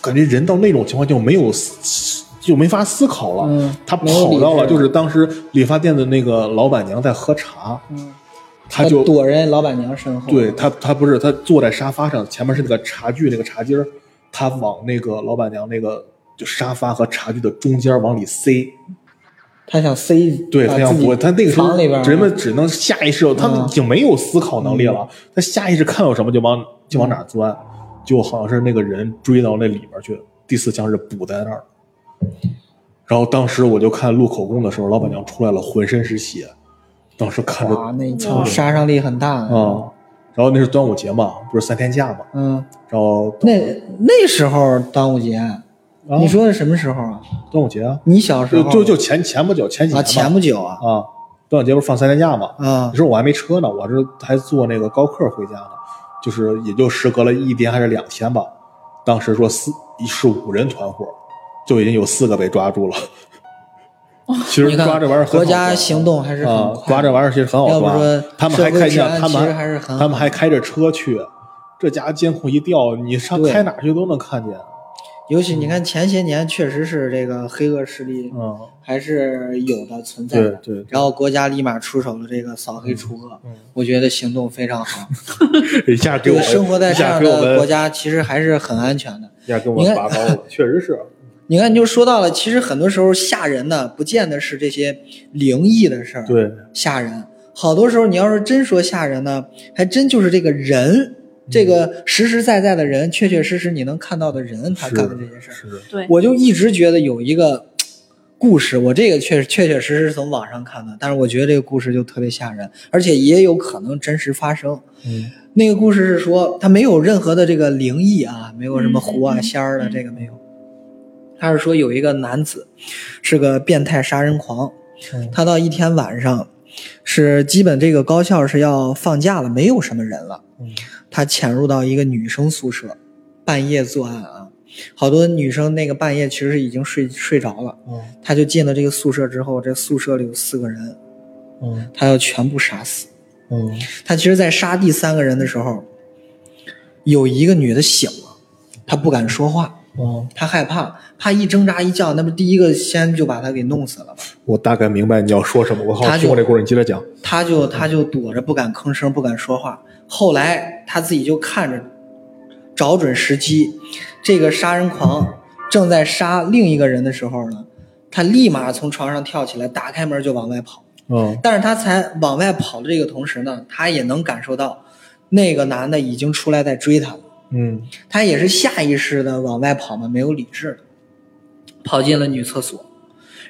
感觉人到那种情况就没有思就没法思考了，嗯。他跑到了就是当时理发店的那个老板娘在喝茶，嗯，他就躲人老板娘身后，对他，他不是他坐在沙发上，前面是那个茶具那个茶几儿，他往那个老板娘那个就沙发和茶具的中间往里塞，他想塞，对他想不，他那个时候人们只能下意识，他们嗯。已经没有思考能力了，他下意识看到什么就往就往哪儿钻，就好像是那个人追到那里边去，第四枪是补在那儿，然后当时我就看录口供的时候，老板娘出来了，浑身是血，当时看着哇，那一枪杀伤力很大。啊、然后那是端午节嘛，不是三天假嘛，嗯，然后那那时候端午节，你说的什么时候啊？端午节啊，你小时候。就就就前前不久前几啊，前不久啊。啊，端午节不是放三天假嘛？啊。你说我还没车呢，我这还坐那个高客回家呢，就是也就时隔了一天还是两天吧。当时说四是五人团伙，就已经有四个被抓住了。其实抓这玩意儿很国家行动还是很啊，抓这玩意儿其实很好抓要不说。他们还开见治安其实他们还还是很好他们还开着车去，这家监控一调，你上开哪去都能看见。尤其你看前些年确实是这个黑恶势力嗯，还是有的存在的，对对然后国家立马出手了这个扫黑除恶，嗯我觉得行动非常好。一下给这个我生活在这一下样给国家，其实还是很安全的。一下给我拔高了，确实是。你看，你就说到了，其实很多时候吓人的，不见得是这些灵异的事儿，对，吓人。好多时候，你要是真说吓人呢，还真就是这个人，这个实实在在的人，确确实实你能看到的人，他干的这些事儿。是，对，我就一直觉得有一个故事，我这个确确确实实从网上看的，但是我觉得这个故事就特别吓人，而且也有可能真实发生。嗯那个故事是说，他没有任何的这个灵异啊，没有什么狐啊、仙儿的，嗯这个没有。他是说有一个男子是个变态杀人狂，嗯他到一天晚上是基本这个高校是要放假了，没有什么人了，嗯他潜入到一个女生宿舍，半夜作案啊。好多女生那个半夜其实已经睡睡着了，嗯他就进了这个宿舍之后，这宿舍里有四个人，嗯他要全部杀死。嗯他其实，在杀第三个人的时候，有一个女的醒了，她不敢说话，嗯，她害怕，怕一挣扎一叫，那不第一个先就把他给弄死了吗？我大概明白你要说什么，我好听过这故事，你接着讲。他就他就躲着不敢吭声，不敢说话。后来他自己就看着，找准时机，这个杀人狂正在杀另一个人的时候呢，他立马从床上跳起来，打开门就往外跑。嗯但是他才往外跑的这个同时呢，他也能感受到那个男的已经出来在追他了。嗯他也是下意识的往外跑嘛，没有理智的，跑进了女厕所，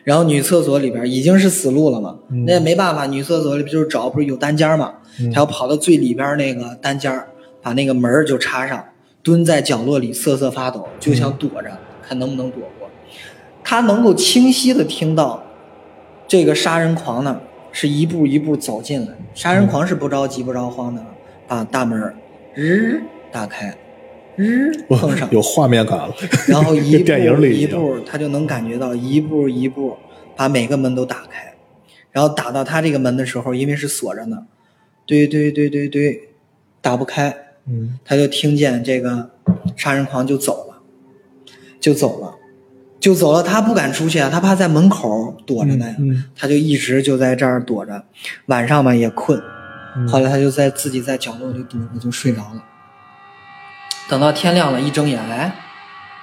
然后女厕所里边已经是死路了嘛，嗯。那也没办法，女厕所里边就是找不是有单间嘛，嗯。他要跑到最里边那个单间儿，把那个门儿就插上，蹲在角落里瑟瑟发抖，就想躲着，看能不能躲过。他能够清晰的听到，这个杀人狂呢是一步一步走进来，杀人狂是不着急不着慌的，把大门儿日打开，日碰上，有画面感了。然后一步 一步，他就能感觉到一步一步把每个门都打开，然后打到他这个门的时候，因为是锁着呢，对对对对对，打不开，嗯他就听见这个杀人狂就走了，就走了，就走了。他不敢出去啊，他怕在门口躲着呢呀，嗯他就一直就在这儿躲着。晚上嘛也困，嗯后来他就在自己在角落里躲着就睡着了。等到天亮了，一睁眼，哎，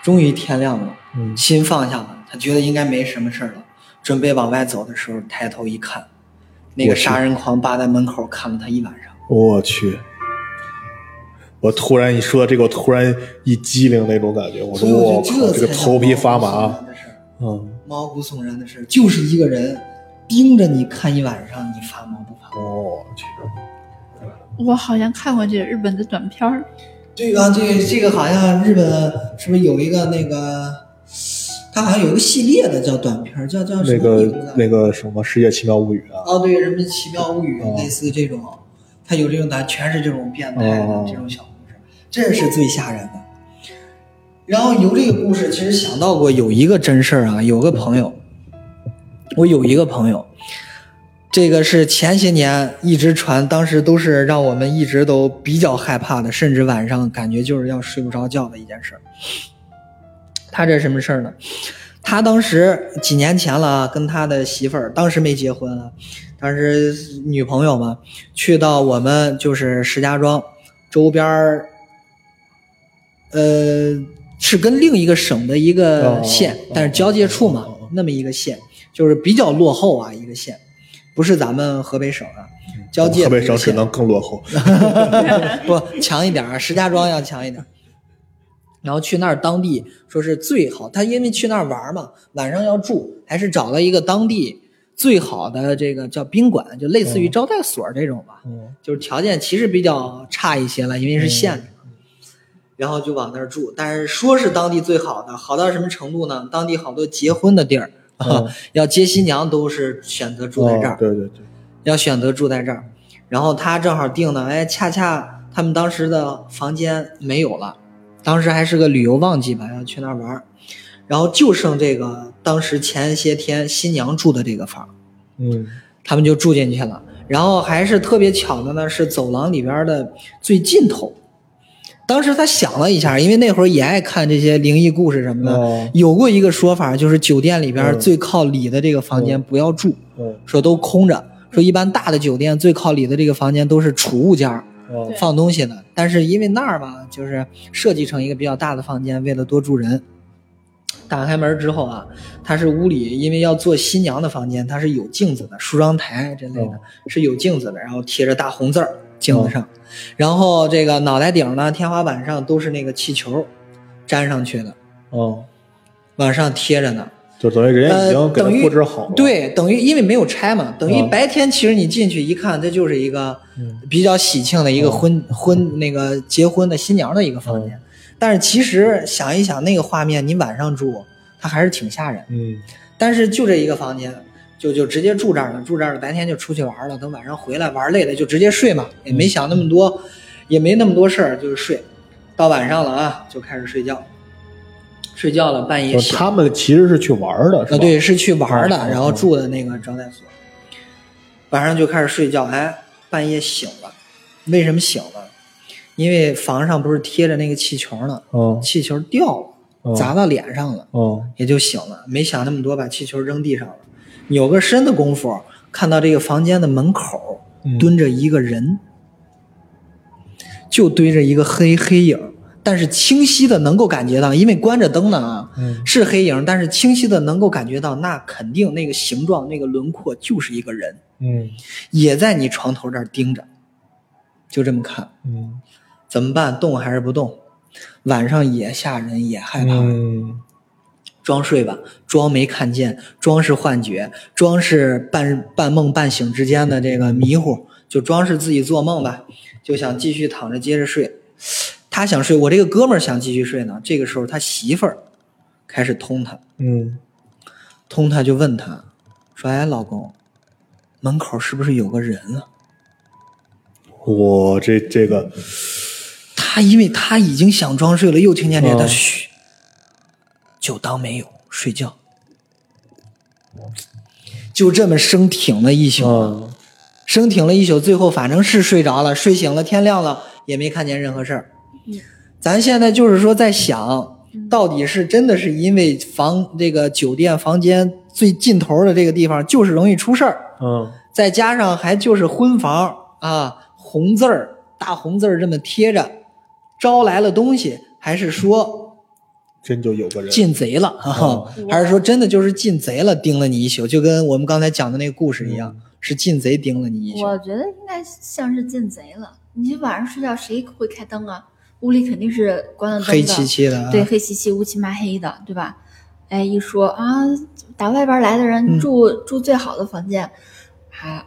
终于天亮了，嗯心放下了，他觉得应该没什么事儿了，准备往外走的时候，抬头一看，那个杀人狂扒在门口看了他一晚上。我去，我突然一说这个，我突然一激灵那种感觉，我说我靠，这个头皮发麻。嗯，毛骨悚然的事就是一个人盯着你看一晚上，你发毛不发？我，去。我好像看过这个日本的短片儿。这个，这这个好像日本是不是有一个那个？他好像有一个系列的叫短片，叫叫什么那个那个什么《世界奇妙物语》啊？哦，对，《人们奇妙物语》类似这种，他有这种，咱全是这种变态的这种小故事，这是最吓人的。然后由这个故事，其实想到过有一个真事儿啊，有个朋友，我有一个朋友，这个是前些年一直传，当时都是让我们一直都比较害怕的，甚至晚上感觉就是要睡不着觉的一件事儿。他这什么事儿呢？他当时几年前了，跟他的媳妇儿，当时没结婚啊，当时女朋友嘛，去到我们就是石家庄周边儿，呃，是跟另一个省的一个县，但是交界处嘛，那么一个县，就是比较落后啊，一个县，不是咱们河北省啊，交界。河北省只能更落后，不强一点啊，石家庄要强一点。然后去那儿当地说是最好，他因为去那儿玩嘛，晚上要住，还是找了一个当地最好的这个叫宾馆，就类似于招待所这种吧，就是条件其实比较差一些了，因为是县里。然后就往那儿住，但是说是当地最好的，好到什么程度呢？当地好多结婚的地儿，要接新娘都是选择住在这儿，对对对，要选择住在这儿。然后他正好订的，哎，恰恰他们当时的房间没有了。当时还是个旅游旺季吧，要去那儿玩然后就剩这个当时前些天新娘住的这个房，嗯，他们就住进去了。然后还是特别巧的呢，是走廊里边的最尽头。当时他想了一下，因为那会儿也爱看这些灵异故事什么的，有过一个说法，就是酒店里边最靠里的这个房间不要住，说都空着，说一般大的酒店最靠里的这个房间都是储物间。放东西的，但是因为那儿吧，就是设计成一个比较大的房间，为了多住人。打开门之后啊，它是屋里，因为要做新娘的房间，它是有镜子的，梳妆台之类的，是有镜子的，然后贴着大红字儿镜子上，然后这个脑袋顶呢，天花板上都是那个气球粘上去的，哦，往上贴着呢。就等于人家已经给布置好了，对，等于因为没有拆嘛，等于白天其实你进去一看，这就是一个比较喜庆的一个婚婚那个结婚的新娘的一个房间。但是其实想一想那个画面，你晚上住，它还是挺吓人。嗯。但是就这一个房间，就就直接住这儿了，住这儿了，白天就出去玩了，等晚上回来玩累了就直接睡嘛，也没想那么多，也没那么多事儿，就是睡。到晚上了啊，就开始睡觉。睡觉了，半夜他们其实是去玩的，是吧？对，是去玩的，然后住的那个招待所。晚上就开始睡觉，哎，半夜醒了。为什么醒了？因为房上不是贴着那个气球呢，气球掉了，砸到脸上了，也就醒了。没想那么多，把气球扔地上了。扭个身的功夫，看到这个房间的门口蹲着一个人，就堆着一个黑黑影。但是清晰的能够感觉到，因为关着灯呢啊，是黑影，但是清晰的能够感觉到，那肯定那个形状、那个轮廓就是一个人，嗯，也在你床头这儿盯着，就这么看，嗯，怎么办？动还是不动？晚上也吓人，也害怕，嗯，装睡吧，装没看见，装是幻觉，装是半半梦半醒之间的这个迷糊，就装是自己做梦吧，就想继续躺着接着睡。他想睡，我这个哥们儿想继续睡呢。这个时候，他媳妇儿开始通他，嗯，通他就问他，说：“哎，老公，门口是不是有个人啊？”我这这个，他因为他已经想装睡了，又听见这，他嘘，就当没有睡觉，就这么生挺了一宿，生挺了一宿，最后反正是睡着了，睡醒了，天亮了也没看见任何事儿。咱现在就是说在想，到底是真的是因为房这个酒店房间最尽头的这个地方就是容易出事儿，嗯，再加上还就是婚房啊，红字儿大红字儿这么贴着，招来了东西，还是说真就有个人进贼了，还是说真的就是进贼了盯了你一宿，就跟我们刚才讲的那个故事一样，是进贼盯了你一宿。我觉得应该像是进贼了。你晚上睡觉谁会开灯啊？屋里肯定是关了灯的，黑漆漆的啊，对，黑漆漆、乌漆麻黑的，对吧？哎，一说啊，打外边来的嗯人住、住最好的房间，啊，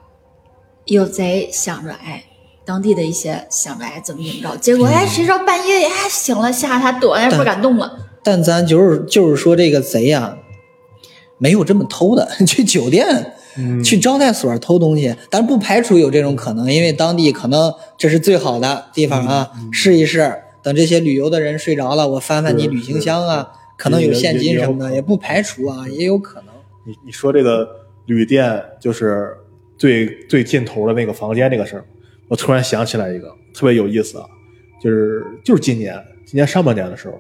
有贼想着哎。当地的一些想着哎怎么怎么着，结果哎谁知道半夜哎醒了吓他躲哎不敢动了。但咱就是就是说这个贼呀、没有这么偷的，去酒店、嗯去招待所偷东西，但不排除有这种可能，因为当地可能这是最好的地方啊，嗯试一试。等这些旅游的人睡着了，我翻翻你旅行箱啊，可能有现金什么的，也也不排除啊，也有可能。你你说这个旅店就是最最尽头的那个房间这个事儿，我突然想起来一个特别有意思啊，就是就是今年今年上半年的时候，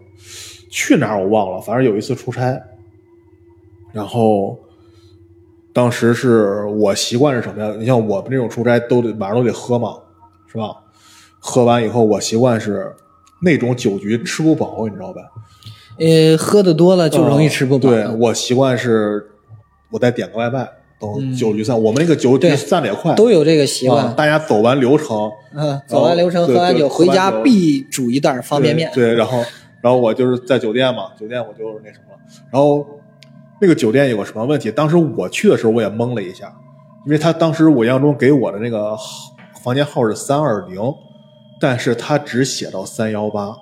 去哪儿我忘了，反正有一次出差，然后当时是我习惯是什么呀？你像我们这种出差都得晚上都得喝嘛，是吧？喝完以后，我习惯是那种酒局吃不饱，你知道吧？呃，喝的多了就容易吃不饱。对我习惯是，我再点个外卖，等酒局散。我们那个酒局散的也快，都有这个习惯啊。大家走完流程，嗯，走完流程，喝完酒，回家必煮一袋方便面。对，对然后然后我就是在酒店嘛，酒店我就是那什么，然后那个酒店有个什么问题？当时我去的时候我也懵了一下，因为他当时我印象中给我的那个房间号是三二零，但是他只写到三幺八。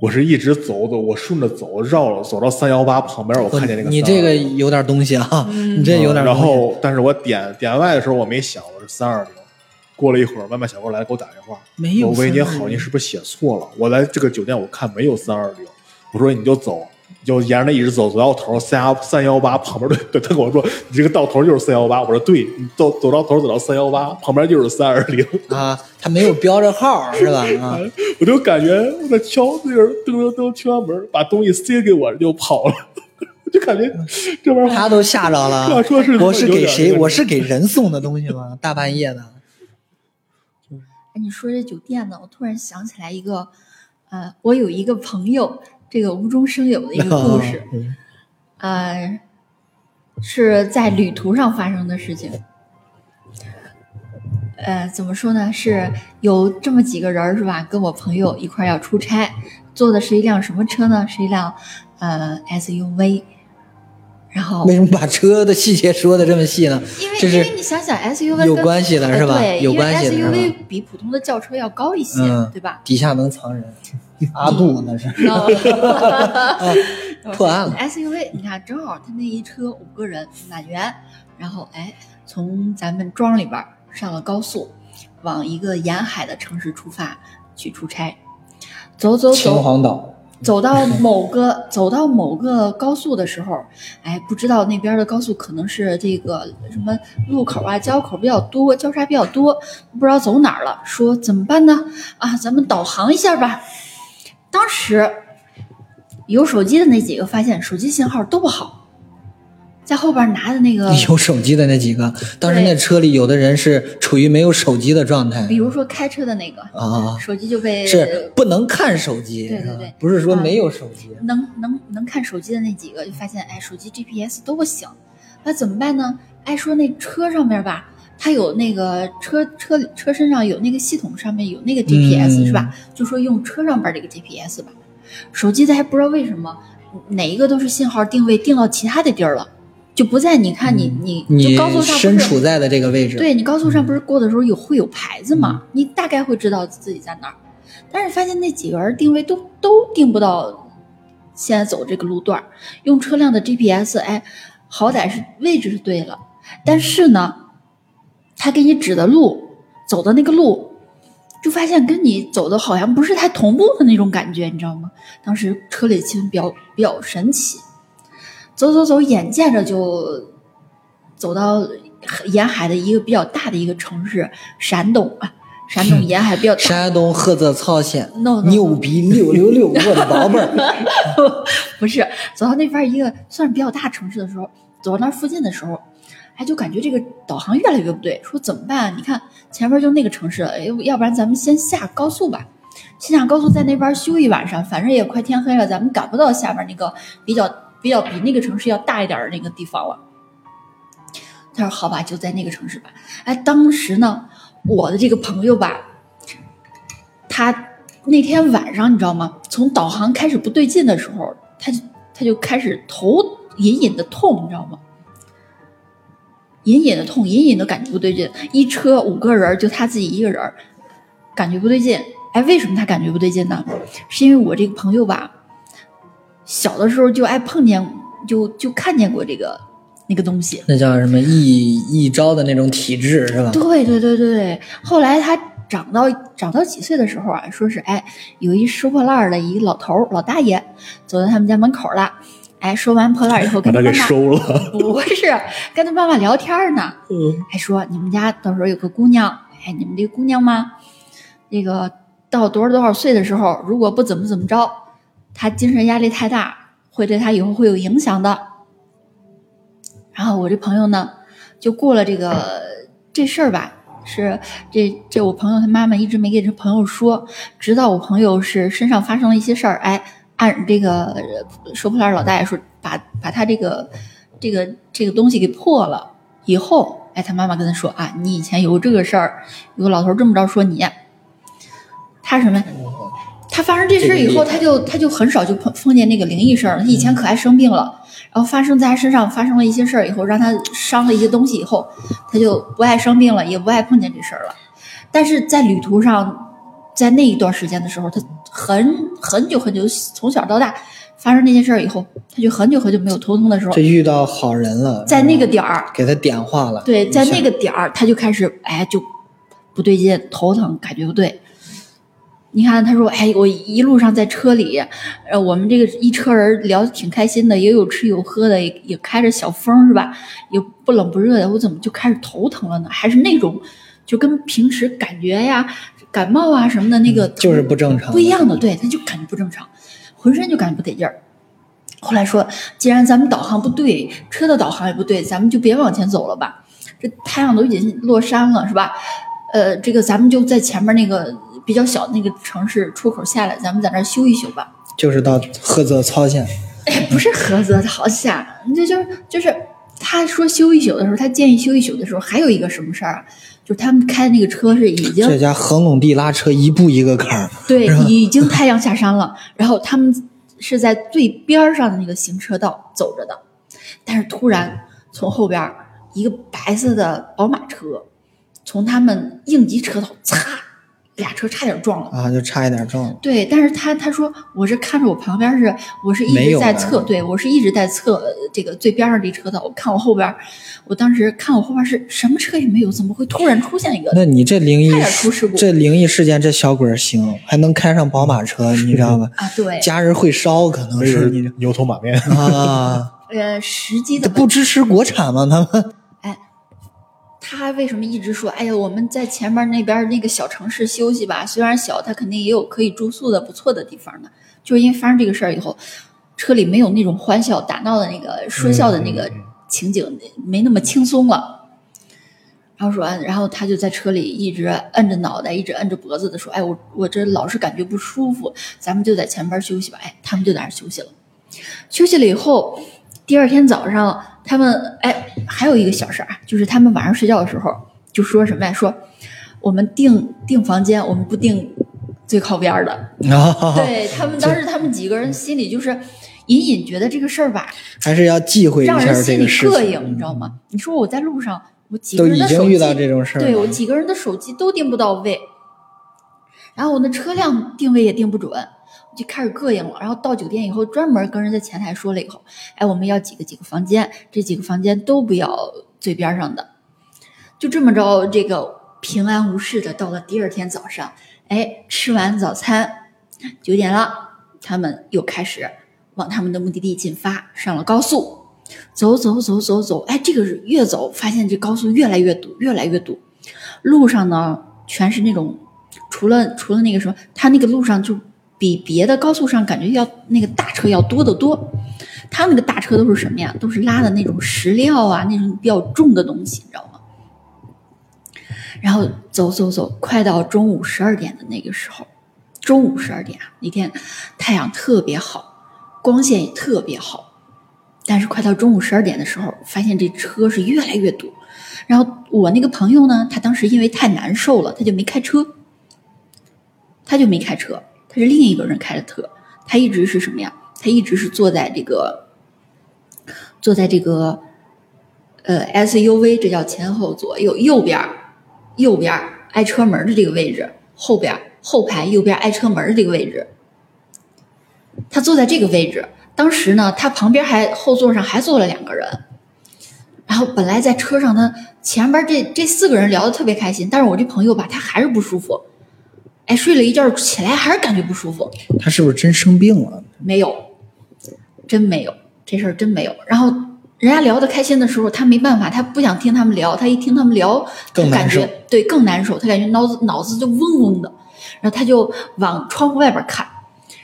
我是一直走走，我顺着走，绕了走到三幺八旁边，我看见那个你这个有点东西啊，你这有点然东西。后，但是我点点外的时候我没想我是三二零。过了一会儿，外卖小哥来给我打电话，没有我喂你好，320你是不是写错了？我来这个酒店我看没有三二零，我说你就走，你就沿着那一直走，走到头三幺三幺八旁边对，他跟我说你这个到头就是三幺八，我说对，你走走到头走到三幺八旁边就是三二零，啊，他没有标着号是吧？啊，我就感觉我在敲那个噔噔噔敲完门，把东西塞给我就跑了，就感觉这玩意儿他都吓着了话说是。我是给谁？我是给人送的东西吗？大半夜的。哎，你说这酒店呢，我突然想起来一个，呃，我有一个朋友，这个无中生有的一个故事，嗯呃，是在旅途上发生的事情。呃，怎么说呢？是有这么几个人儿是吧？跟我朋友一块儿要出差，坐的是一辆什么车呢？是一辆呃 SUV。然后为什么把车的细节说的这么细呢？因为这因为你想想 SUV 跟有关系的呃是吧对，有关系的因为 SUV 比普通的轿车要高一些，嗯对吧？底下能藏人，阿杜那是 破案了。SUV，你看，正好他那一车五个人满员，然后哎，从咱们庄里边上了高速，往一个沿海的城市出发去出差，走走秦，皇岛，走到某个 走到某个高速的时候，哎，不知道那边的高速可能是这个什么路口啊、交口比较多，交叉比较多，不知道走哪了。说怎么办呢？啊，咱们导航一下吧。当时有手机的那几个发现手机信号都不好，在后边拿的那个，有手机的那几个，当时那车里有的人是处于没有手机的状态比如说开车的那个，啊，手机就被是不能看手机，对对对不是说没有手机。能能能看手机的那几个，就发现哎，手机 GPS 都不行，那怎么办呢？哎，说那车上面吧，它有那个车车车身上有那个系统上面有那个 GPS、嗯是吧？就说用车上边这个 GPS 吧，手机它还不知道为什么哪一个都是信号定位定到其他的地儿了，就不在你看你你嗯你就高速上不身处在的这个位置，对你高速上不是过的时候有会有牌子嘛？你大概会知道自己在哪儿，但是发现那几个人定位都都定不到现在走这个路段，用车辆的 GPS，哎，好歹是位置是对了，但是呢，他给你指的路，走的那个路，就发现跟你走的好像不是太同步的那种感觉，你知道吗？当时车里气氛比较比较神奇，走走走，眼见着就走到沿海的一个比较大的一个城市，山东啊，山东沿海比较大。山东菏泽曹县 No, 牛逼六六六，我的宝贝儿，不是走到那边一个算是比较大城市的时候，走到那附近的时候，哎，就感觉这个导航越来越不对，说怎么办？你看前面就那个城市了，哎，要不然咱们先下高速吧，先下高速在那边休一晚上，反正也快天黑了，咱们赶不到下边那个比较比较比那个城市要大一点的那个地方了。他说好吧，就在那个城市吧。哎，当时呢，我的这个朋友吧，他那天晚上你知道吗？从导航开始不对劲的时候，他就他就开始头隐隐的痛，你知道吗？隐隐的痛，隐隐的感觉不对劲。一车五个人，就他自己一个人，感觉不对劲。哎，为什么他感觉不对劲呢？是因为我这个朋友吧，小的时候就爱碰见，就就看见过这个那个东西。那叫什么一一招的那种体质是吧？对对对对对。后来他长到长到几岁的时候啊，说是哎，有一收破烂的一老头老大爷走到他们家门口了。哎，收完破烂以后，跟他妈妈给收了。不是跟他妈妈聊天呢，嗯，还说你们家到时候有个姑娘，哎，你们这个姑娘吗？那个到多少多少岁的时候，如果不怎么怎么着，他精神压力太大，会对他以后会有影响的。然后我这朋友呢，就过了这个这事儿吧，是这这我朋友他妈妈一直没给这朋友说，直到我朋友是身上发生了一些事儿，哎。按这个收破烂老大爷说，把把他这个这个这个东西给破了以后，哎，他妈妈跟他说啊，你以前有这个事儿，有个老头这么着说你，他什么？他发生这事以后，他就他就很少就碰碰见那个灵异事儿了。他以前可爱生病了，然后发生在他身上发生了一些事儿以后，让他伤了一些东西以后，他就不爱生病了，也不爱碰见这事儿了。但是在旅途上，在那一段时间的时候，他。很很久很久，从小到大发生那件事儿以后，他就很久很久没有头疼的时候。这遇到好人了，在那个点儿给他点化了。对，在那个点儿他就开始哎就不对劲，头疼，感觉不对。你看他说哎，我一路上在车里，呃，我们这个一车人聊的挺开心的，也有吃有喝的，也也开着小风是吧？也不冷不热的，我怎么就开始头疼了呢？还是那种就跟平时感觉呀。感冒啊什么的，那个就是不正常，不一样的，对，他就感觉不正常，浑身就感觉不得劲儿。后来说，既然咱们导航不对，车的导航也不对，咱们就别往前走了吧。这太阳都已经落山了，是吧？呃，这个咱们就在前面那个比较小那个城市出口下来，咱们在那休一修吧。就是到菏泽曹县，哎，不是菏泽曹县，这就就是他说休一宿的时候，他建议休一宿的时候，还有一个什么事儿啊？就他们开的那个车是已经，这家横垄地拉车一步一个坎儿，对，已经太阳下山了。然后他们是在最边上的那个行车道走着的，但是突然从后边一个白色的宝马车从他们应急车道擦。俩车差点撞了啊，就差一点撞了。对，但是他他说我是看着我旁边是，我是一直在侧，对我是一直在侧这个最边上这车的。我看我后边，我当时看我后边是什么车也没有，怎么会突然出现一个？那你这灵异，出事故。这灵异事件，这小鬼行，还能开上宝马车，你知道吧？啊，对，家人会烧，可能是你牛头马面啊。呃，实际的不支持国产吗？他们。他为什么一直说？哎呀，我们在前面那边那个小城市休息吧，虽然小，他肯定也有可以住宿的不错的地方呢。就是因为发生这个事儿以后，车里没有那种欢笑打闹的那个说笑的那个情景，没那么轻松了。然后说，然后他就在车里一直摁着脑袋，一直摁着脖子的说：“哎，我我这老是感觉不舒服，咱们就在前边休息吧。”哎，他们就在那休息了。休息了以后，第二天早上。他们哎，还有一个小事儿啊，就是他们晚上睡觉的时候就说什么呀？说我们订订房间，我们不订最靠边的。对他们当时，他们几个人心里就是隐隐觉得这个事儿吧，还是要忌讳一下这个事膈应，你知道吗？你说我在路上，我几个人的手机，对我几个人的手机都订不到位，然后我那车辆定位也定不准。就开始膈应了，然后到酒店以后，专门跟人在前台说了以后，哎，我们要几个几个房间，这几个房间都不要最边上的，就这么着，这个平安无事的到了第二天早上，哎，吃完早餐，九点了，他们又开始往他们的目的地进发，上了高速，走走走走走，哎，这个是越走发现这高速越来越堵，越来越堵，路上呢全是那种，除了除了那个什么，他那个路上就。比别的高速上感觉要那个大车要多得多，他那个大车都是什么呀？都是拉的那种石料啊，那种比较重的东西，你知道吗？然后走走走，快到中午十二点的那个时候，中午十二点啊，那天太阳特别好，光线也特别好，但是快到中午十二点的时候，发现这车是越来越堵。然后我那个朋友呢，他当时因为太难受了，他就没开车，他就没开车。是另一个人开的车，他一直是什么呀？他一直是坐在这个，坐在这个，呃，SUV 这叫前后左右右边，右边儿挨车门的这个位置，后边后排右边挨车门的这个位置，他坐在这个位置。当时呢，他旁边还后座上还坐了两个人，然后本来在车上，他前边这这四个人聊得特别开心，但是我这朋友吧，他还是不舒服，哎，睡了一觉起来还是感觉不舒服。他是不是真生病了？没有，真没有，这事儿真没有。然后人家聊得开心的时候，他没办法，他不想听他们聊，他一听他们聊，他感觉对更难受，他感觉脑子脑子就嗡嗡的，然后他就往窗户外边看。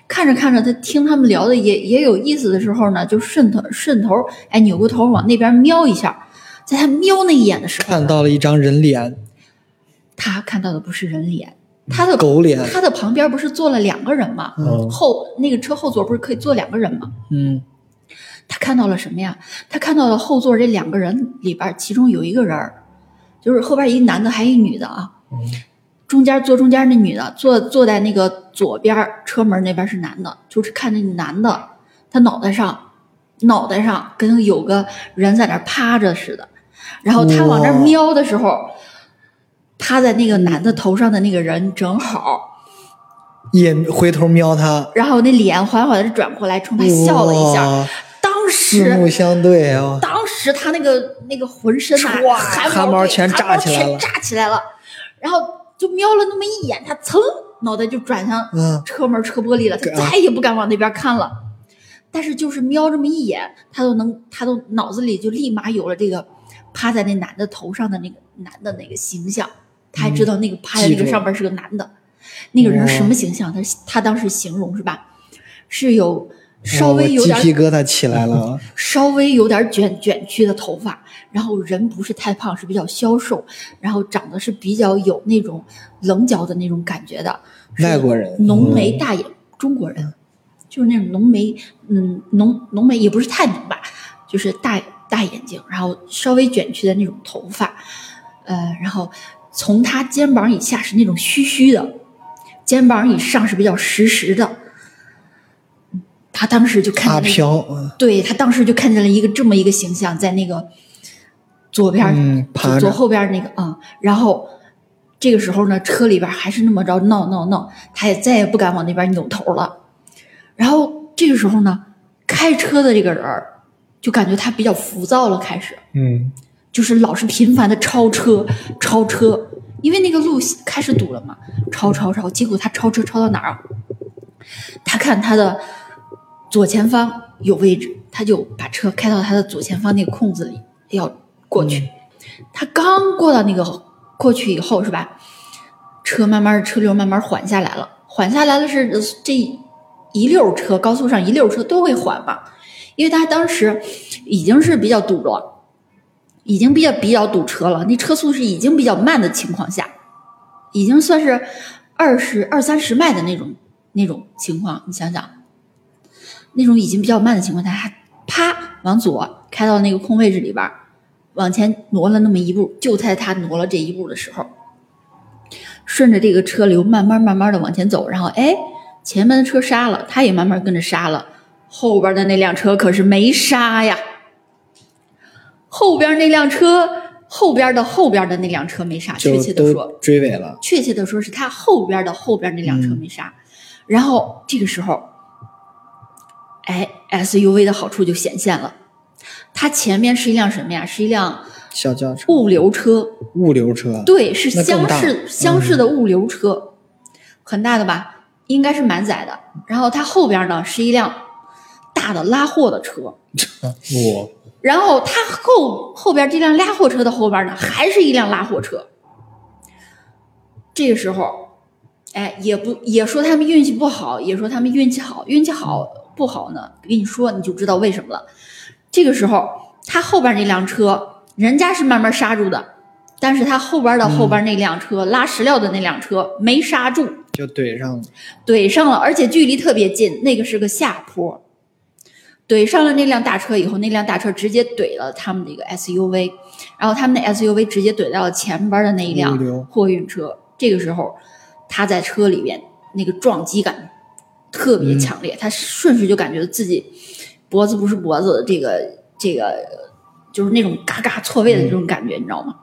看着看着，他听他们聊的也也有意思的时候呢，就顺头顺头，哎，扭过头往那边瞄一下，在他瞄那一眼的时候，看到了一张人脸。他看到的不是人脸，他的狗脸。他的旁边不是坐了两个人吗？后那个车后座不是可以坐两个人吗？嗯，他看到了什么呀？他看到了后座这两个人里边，其中有一个人就是后边一男的，还一女的啊。中间坐中间那女的坐坐在那个左边车门那边是男的，就是看那男的，他脑袋上脑袋上跟有个人在那趴着似的，然后他往那瞄的时候，趴在那个男的头上的那个人正好也回头瞄他，然后那脸缓缓的转过来冲他笑了一下，当时四目相对啊，当时他那个那个浑身啊汗毛全炸起来了，炸起来了，然后。就瞄了那么一眼，他噌脑袋就转向车门车玻璃了，他再也不敢往那边看了。但是就是瞄这么一眼，他都能，他都脑子里就立马有了这个趴在那男的头上的那个男的那个形象，他还知道那个趴在那个上边是个男的，那个人什么形象？他他当时形容是吧？是有。稍微有点鸡皮疙瘩起来了，稍微有点卷卷曲的头发，然后人不是太胖，是比较消瘦，然后长得是比较有那种棱角的那种感觉的外国人，浓眉大眼，中国人，就是那种浓眉，嗯，浓浓眉也不是太浓吧，就是大大眼睛，然后稍微卷曲的那种头发，呃，然后从他肩膀以下是那种虚虚的，肩膀以上是比较实实的。他当时就看阿飘，对他当时就看见了一个这么一个形象，在那个左边左后边那个啊，然后这个时候呢，车里边还是那么着闹闹闹，他也再也不敢往那边扭头了。然后这个时候呢，开车的这个人就感觉他比较浮躁了，开始，嗯，就是老是频繁的超车，超车，因为那个路开始堵了嘛，超超超，结果他超车超到哪儿？他看他的。左前方有位置，他就把车开到他的左前方那个空子里，要过去。他刚过到那个过去以后，是吧？车慢慢车流慢慢缓下来了，缓下来了是这一溜车，高速上一溜车都会缓嘛，因为他当时已经是比较堵了，已经比较比较堵车了，那车速是已经比较慢的情况下，已经算是二十二三十迈的那种那种情况，你想想。那种已经比较慢的情况下，他啪往左开到那个空位置里边，往前挪了那么一步。就在他挪了这一步的时候，顺着这个车流慢慢慢慢的往前走，然后哎，前面的车刹了，他也慢慢跟着刹了。后边的那辆车可是没刹呀，后边那辆车后边的后边的那辆车没刹，确切的说追尾了。确切的说是他后边的后边那辆车没刹，然后这个时候。哎，SUV 的好处就显现了，它前面是一辆什么呀？是一辆小轿车，物流车。物流车，对，是厢式厢式的物流车，很大的吧？应该是满载的。然后它后边呢是一辆大的拉货的车。哇！然后他后后边这辆拉货车的后边呢还是一辆拉货车。这个时候，哎，也不也说他们运气不好，也说他们运气好，运气好。不好呢，跟你说你就知道为什么了。这个时候，他后边那辆车，人家是慢慢刹住的，但是他后边的后边那辆车拉石料的那辆车没刹住，就怼上了，怼上了，而且距离特别近，那个是个下坡，怼上了那辆大车以后，那辆大车直接怼了他们的一个 SUV，然后他们的 SUV 直接怼到了前边的那一辆货运车。这个时候，他在车里边那个撞击感。特别强烈，他顺时就感觉自己脖子不是脖子，这个这个就是那种嘎嘎错位的这种感觉，你知道吗？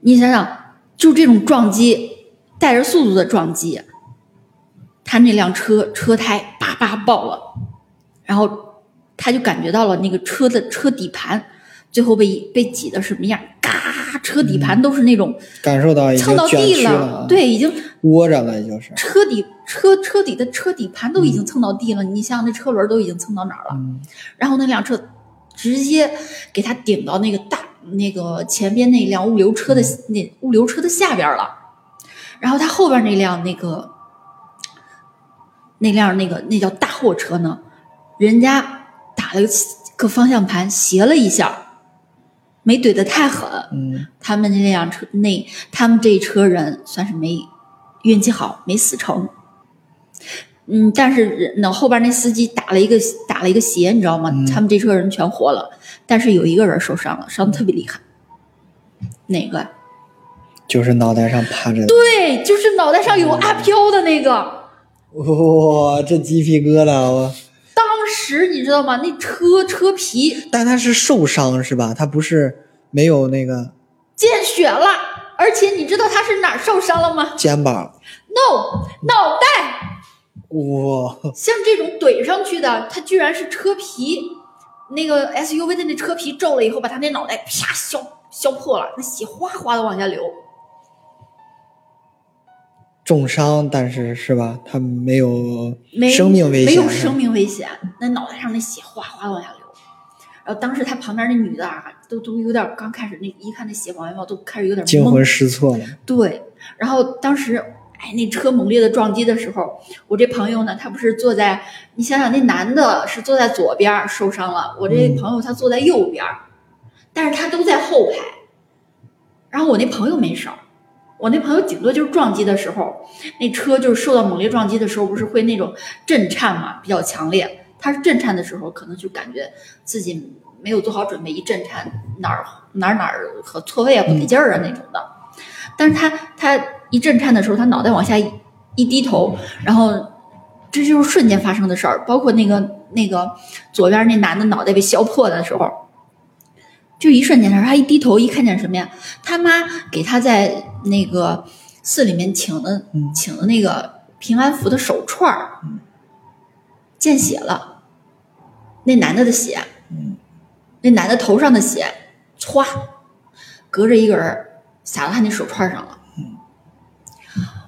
你想想，就这种撞击，带着速度的撞击，他那辆车车胎叭叭爆了，然后他就感觉到了那个车的车底盘最后被被挤的什么样，嘎，车底盘都是那种感受到蹭到地了，对，已经窝着了，就是。车底车车底的车底盘都已经蹭到地了，你想想那车轮都已经蹭到哪儿了？嗯然后那辆车直接给他顶到那个大那个前边那辆物流车的、那物流车的下边了，然后他后边那辆那个那辆那个那叫大货车呢，人家打了个方向盘斜了一下，没怼得太狠，嗯，他们那辆车那他们这一车人算是没运气好，没死成。嗯，但是人那后边那司机打了一个打了一个斜，你知道吗？他们这车人全活了，但是有一个人受伤了，伤的特别厉害。哪个？就是脑袋上趴着的。对，就是脑袋上有阿飘的那个。哇，这鸡皮疙瘩我。当时你知道吗？那车车皮但他是受伤是吧？他不是没有那个见血了，而且你知道他是哪儿受伤了吗肩膀。？No，脑袋。哇，像这种怼上去的，他居然是车皮，那个 SUV 的那车皮皱了以后，把他那脑袋啪削削破了，那血哗哗的往下流。重伤，但是是吧？他没有没生命危险，没有生命危险，那脑袋上那血哗哗往下流。然后当时他旁边那女的啊，都都有点刚开始那一看那血往外冒，都开始有点惊魂失措了。对，然后当时哎，那车猛烈的撞击的时候，我这朋友呢，他不是坐在，你想想那男的是坐在左边受伤了，我这嗯朋友他坐在右边儿，但是他都在后排，然后我那朋友没事儿，我那朋友顶多就是撞击的时候，那车就是受到猛烈撞击的时候，不是会那种震颤嘛，比较强烈。他是震颤的时候，可能就感觉自己没有做好准备，一震颤哪儿哪儿哪儿和错位啊、不对劲儿啊那种的。但是他他一震颤的时候，他脑袋往下一一低头，然后这就是瞬间发生的事儿。包括那个那个左边那男的脑袋被削破的时候，就一瞬间的时候，他一低头一看见什么呀？他妈给他在那个寺里面请的嗯。请的那个平安符的手串儿，见血了，那男的的血，那男的头上的血，歘，隔着一个人儿洒到他那手串上了。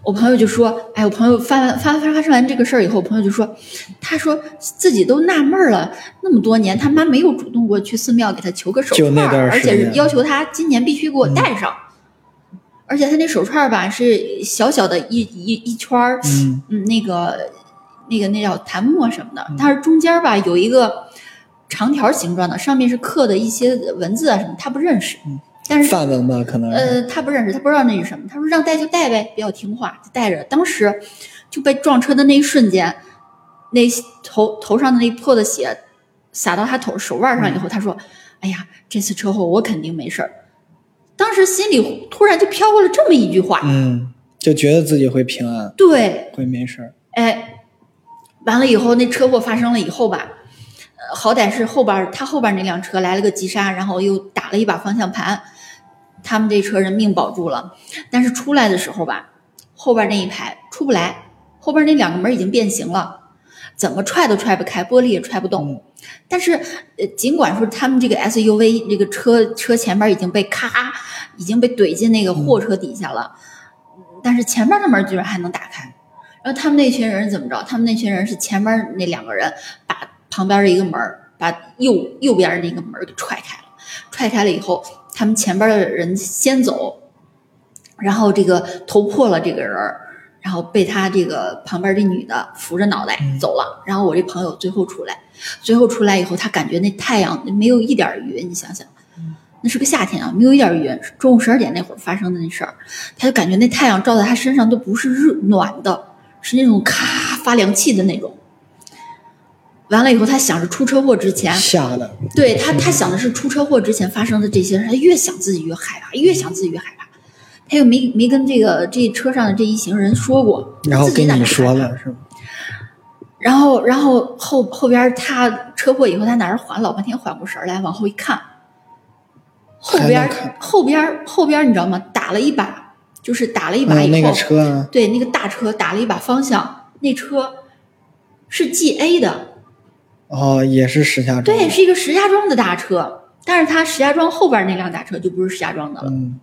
我朋友就说：“哎，我朋友发完发发发生完这个事儿以后，我朋友就说，他说自己都纳闷了，那么多年他妈没有主动过去寺庙给他求个手串，而且是要求他今年必须给我戴上。而且他那手串吧是小小的一一一圈儿，嗯嗯，那个那个那叫檀木什么的，但是中间吧有一个长条形状的，上面是刻的一些文字啊什么，他不认识，但是范文吧，可能。呃，他不认识，他不知道那是什么。他说让带就带呗，比较听话，就带着。当时就被撞车的那一瞬间，那头头上的那破的血洒到他头手腕上以后，他说：“哎呀，这次车祸我肯定没事儿。”当时心里突然就飘过了这么一句话，嗯，就觉得自己会平安，对，会没事儿。哎，完了以后，那车祸发生了以后吧，呃，好歹是后边他后边那辆车来了个急刹，然后又打了一把方向盘，他们这车人命保住了。但是出来的时候吧，后边那一排出不来，后边那两个门已经变形了，怎么踹都踹不开，玻璃也踹不动。但是，呃，尽管说他们这个 SUV 这个车车前边已经被咔，已经被怼进那个货车底下了，但是前面的门居然还能打开。然后他们那群人怎么着？他们那群人是前面那两个人把旁边的一个门，把右右边的那个门给踹开了。踹开了以后，他们前边的人先走，然后这个头破了这个人儿，然后被他这个旁边这女的扶着脑袋走了。然后我这朋友最后出来，最后出来以后，他感觉那太阳没有一点云，你想想。那是个夏天啊，没有一点云。中午十二点那会儿发生的那事儿，他就感觉那太阳照在他身上都不是热暖的，是那种咔发凉气的那种。完了以后，他想着出车祸之前，吓的，对他，他想的是出车祸之前发生的这些事，他越想自己越害怕，越想自己越害怕。他又没没跟这个这车上的这一行人说过，然后跟你说了是吗？然后，然后后后边他车祸以后，他哪儿缓？老半天缓过神来，往后一看，后边后边后边你知道吗？打了一把，就是打了一把以后，那个车，对，那个大车打了一把方向，那车是 G A 的，哦，也是石家庄，对，是一个石家庄的大车，但是他石家庄后边那辆大车就不是石家庄的了，嗯，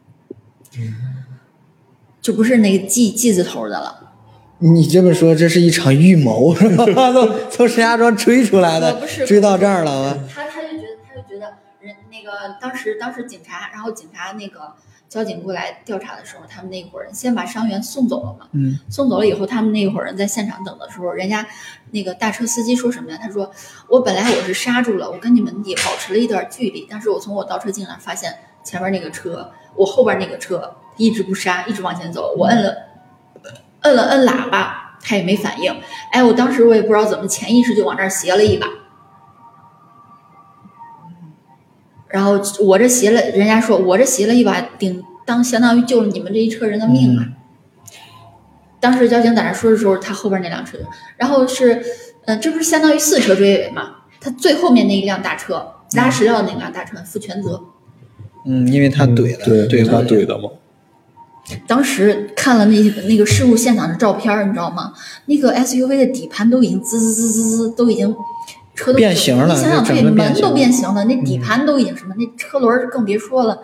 就不是那个 G G 字头的了。你这么说，这是一场预谋，是吧？从从石家庄追出来的，追到这儿了。他他就觉得，他就觉得人那个当时当时警察，然后警察那个交警过来调查的时候，他们那伙人先把伤员送走了嘛。嗯。送走了以后，他们那伙人在现场等的时候，人家那个大车司机说什么呀？他说：“我本来我是刹住了，我跟你们也保持了一段距离，但是我从我倒车镜上发现前面那个车，我后边那个车一直不刹，一直往前走，我摁了。”摁了摁喇叭，他也没反应。哎，我当时我也不知道怎么，潜意识就往这儿斜了一把。然后我这斜了，人家说我这斜了一把，顶当相当于救了你们这一车人的命啊。当时交警在那说的时候，他后边那辆车，然后是，嗯，这不是相当于四车追尾嘛？他最后面那一辆大车拉石料那辆大车负全责。嗯，因为他怼了，对，他怼的嘛。当时看了那那个事故现场的照片，你知道吗？那个 SUV 的底盘都已经滋滋滋滋滋，都已经车都变形了。你想想，对，门都变形了，那底嗯盘都已经什么？那车轮更别说了。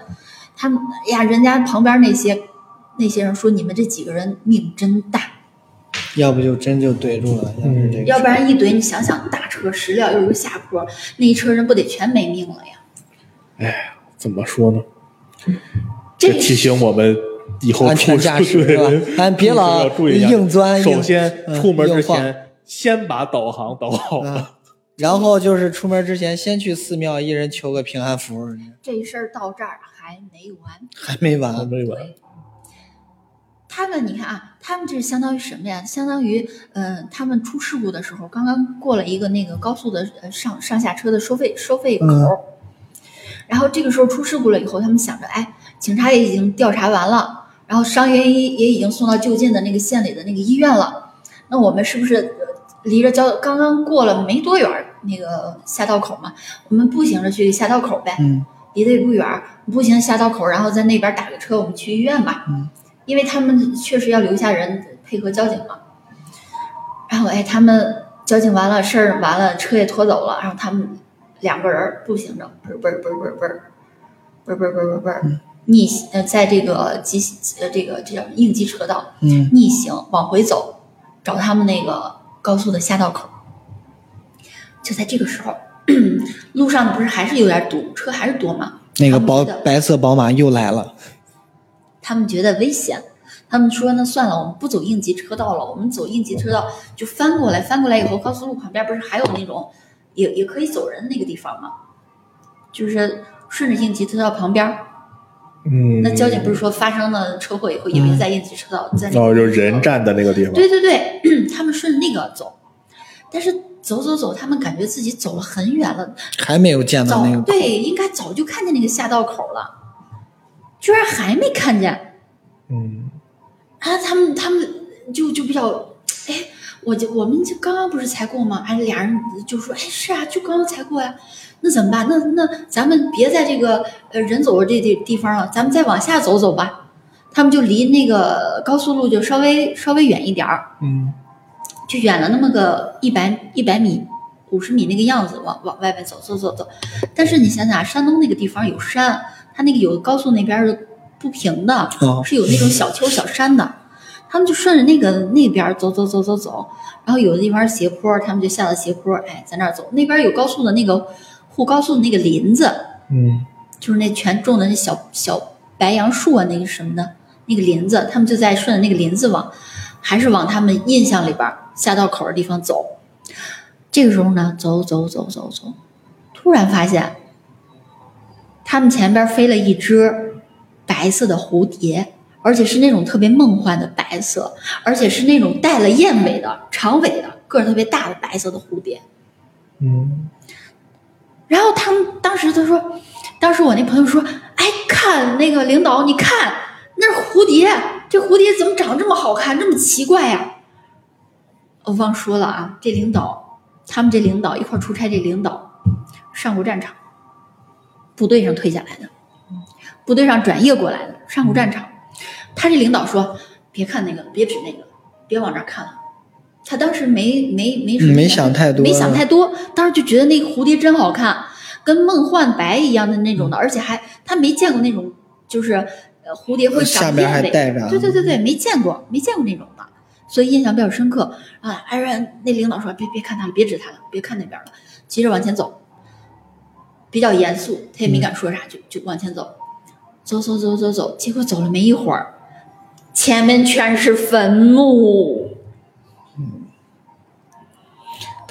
他们哎呀，人家旁边那些那些人说，你们这几个人命真大。要不就真就怼住了，要是这个，要不然一怼，你想想，大车石料又是个下坡，那一车人不得全没命了呀？哎，怎么说呢？这提醒我们。以后安全驾驶是吧？咱别老硬钻。首先出门之前，嗯、先把导航导好了、嗯。然后就是出门之前，先去寺庙，一人求个平安符。这事儿到这儿还没完，还没完，还没完。他们，你看啊，他们这是相当于什么呀？相当于，嗯、呃，他们出事故的时候，刚刚过了一个那个高速的上上下车的收费收费口。嗯然后这个时候出事故了以后，他们想着，哎，警察也已经调查完了，然后伤员也也已经送到就近的那个县里的那个医院了，那我们是不是离着交刚刚过了没多远那个下道口嘛？我们步行着去下道口呗，嗯，离得也不远，步行下道口，然后在那边打个车，我们去医院吧，嗯，因为他们确实要留下人配合交警嘛。然后哎，他们交警完了事儿完了，车也拖走了，然后他们。两个人步行着，嘣嘣嘣嘣嘣，嘣嘣嘣嘣嘣，逆呃，在这个急呃这个这叫应急车道，嗯，逆行往回走，找他们那个高速的下道口。就在这个时候，路上不是还是有点堵，车还是多吗？那个宝白色宝马又来了，他们觉得危险，他们说那算了，我们不走应急车道了，我们走应急车道就翻过来，翻过来以后，高速路旁边不是还有那种。也也可以走人那个地方吗，就是顺着应急车道旁边。嗯，那交警不是说发生了车祸以后，因为在应急车道，在那哦，就人站的那个地方。对对对，他们顺着那个走，但是走走走，他们感觉自己走了很远了，还没有见到那个。对，应该早就看见那个下道口了，居然还没看见。嗯，啊，他们他们就就比较哎。我就我们就刚刚不是才过吗？哎，俩人就说，哎，是啊，就刚刚才过呀，那怎么办？那那咱们别在这个呃人走的这地地方了，咱们再往下走走吧。他们就离那个高速路就稍微稍微远一点儿，嗯，就远了那么个一百一百米、五十米那个样子，往往外边走走走走。但是你想想，山东那个地方有山，它那个有高速那边是不平的，哦、是有那种小丘小山的。他们就顺着那个那边走走走走走，然后有的地方斜坡，他们就下了斜坡，哎，在那儿走。那边有高速的那个护高速的那个林子，嗯，就是那全种的那小小白杨树啊，那个什么的，那个林子，他们就在顺着那个林子往，还是往他们印象里边下道口的地方走。这个时候呢，走走走走走，突然发现他们前边飞了一只白色的蝴蝶。而且是那种特别梦幻的白色，而且是那种带了燕尾的、长尾的、个儿特别大的白色的蝴蝶。嗯，然后他们当时他说，当时我那朋友说：“哎，看那个领导，你看那蝴蝶，这蝴蝶怎么长这么好看，这么奇怪呀？”我忘说了啊，这领导，他们这领导一块出差，这领导上过战场，部队上退下来的，部队上转业过来的，上过战场。他这领导说：“别看那个，别指那个，别往这看了。”他当时没没没没想太多，没想太多，当时就觉得那个蝴蝶真好看，跟梦幻白一样的那种的，而且还他没见过那种，就是呃蝴蝶会长辫还带着，对对对对，没见过，没见过那种的，所以印象比较深刻啊。还让那领导说别别看他了，别指他了，别看那边了，急着往前走，比较严肃，他也没敢说啥，就就往前走，走走走走走，结果走了没一会儿，前面全是坟墓。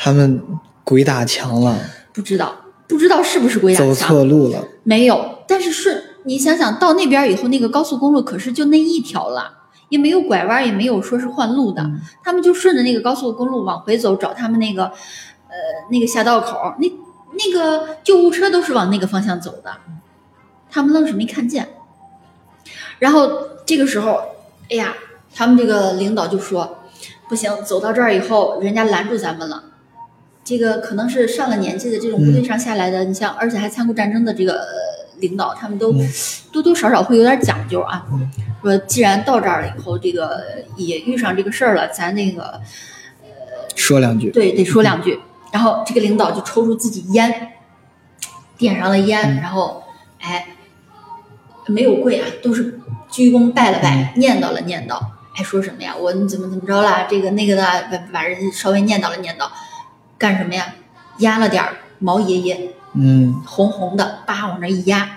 他们鬼打墙了，不知道，不知道是不是鬼打墙，走错路了。没有，但是顺你想想到那边以后，那个高速公路可是就那一条了，也没有拐弯，也没有说是换路的，他们就顺着那个高速公路往回走，找他们那个，呃，那个下道口，那那个救护车都是往那个方向走的，他们愣是没看见。然后这个时候，哎呀，他们这个领导就说，不行，走到这儿以后，人家拦住咱们了。这个可能是上了年纪的这种部队上下来的，你像而且还参过战争的这个领导，他们都多多少少会有点讲究啊。说既然到这儿了以后，这个也遇上这个事儿了，咱那个呃说两句，对，得说两句。然后这个领导就抽出自己烟，点上了烟，然后哎没有跪啊，都是鞠躬拜了拜，念叨了念叨，还说什么呀？我怎么怎么着啦？这个那个的，把把人稍微念叨了念叨。干什么呀？压了点毛爷爷，嗯，红红的，叭往那一压，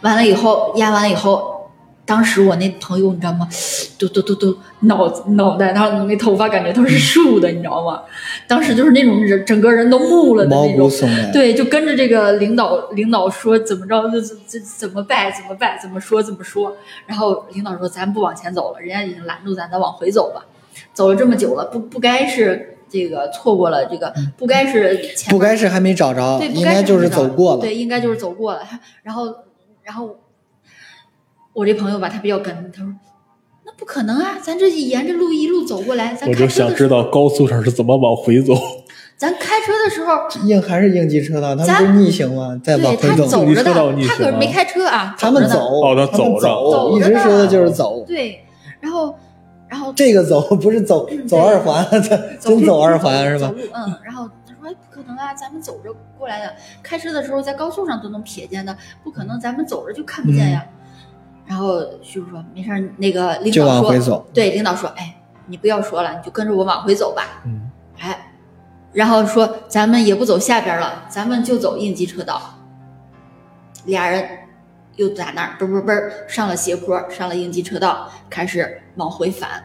完了以后压完了以后，当时我那朋友你知道吗？都都都都脑脑袋上那头发感觉都是竖的，你知道吗？当时就是那种人整个人都木了的那种，对，就跟着这个领导领导说怎么着就就怎么拜怎么拜怎么说怎么说，然后领导说咱不往前走了，人家已经拦住咱，咱往回走吧。走了这么久了，不不该是。这个错过了，这个不该是前，不该是还没找着，对，应该就是走过了，对，应该就是走过了。然后，然后我这朋友吧，他比较跟，他说：“那不可能啊，咱这沿着路一路走过来，咱我就想知道高速上是怎么往回走。咱开车的时候应还是应急车道，他们不逆行吗？再往回走，走着的，他可是没开车啊，他们走，哦，他走着，一直说的就是走，对，然后。然后这个走不是走走二环，真走二环是吧？走路，嗯。然后他说：“哎，不可能啊，咱们走着过来的，开车的时候在高速上都能瞥见的，不可能咱们走着就看不见呀。”然后徐叔说：“没事那个领导说，对，领导说，哎，你不要说了，你就跟着我往回走吧。”嗯。哎，然后说咱们也不走下边了，咱们就走应急车道。俩人。又在那儿嘣嘣嘣上了斜坡，上了应急车道，开始往回返。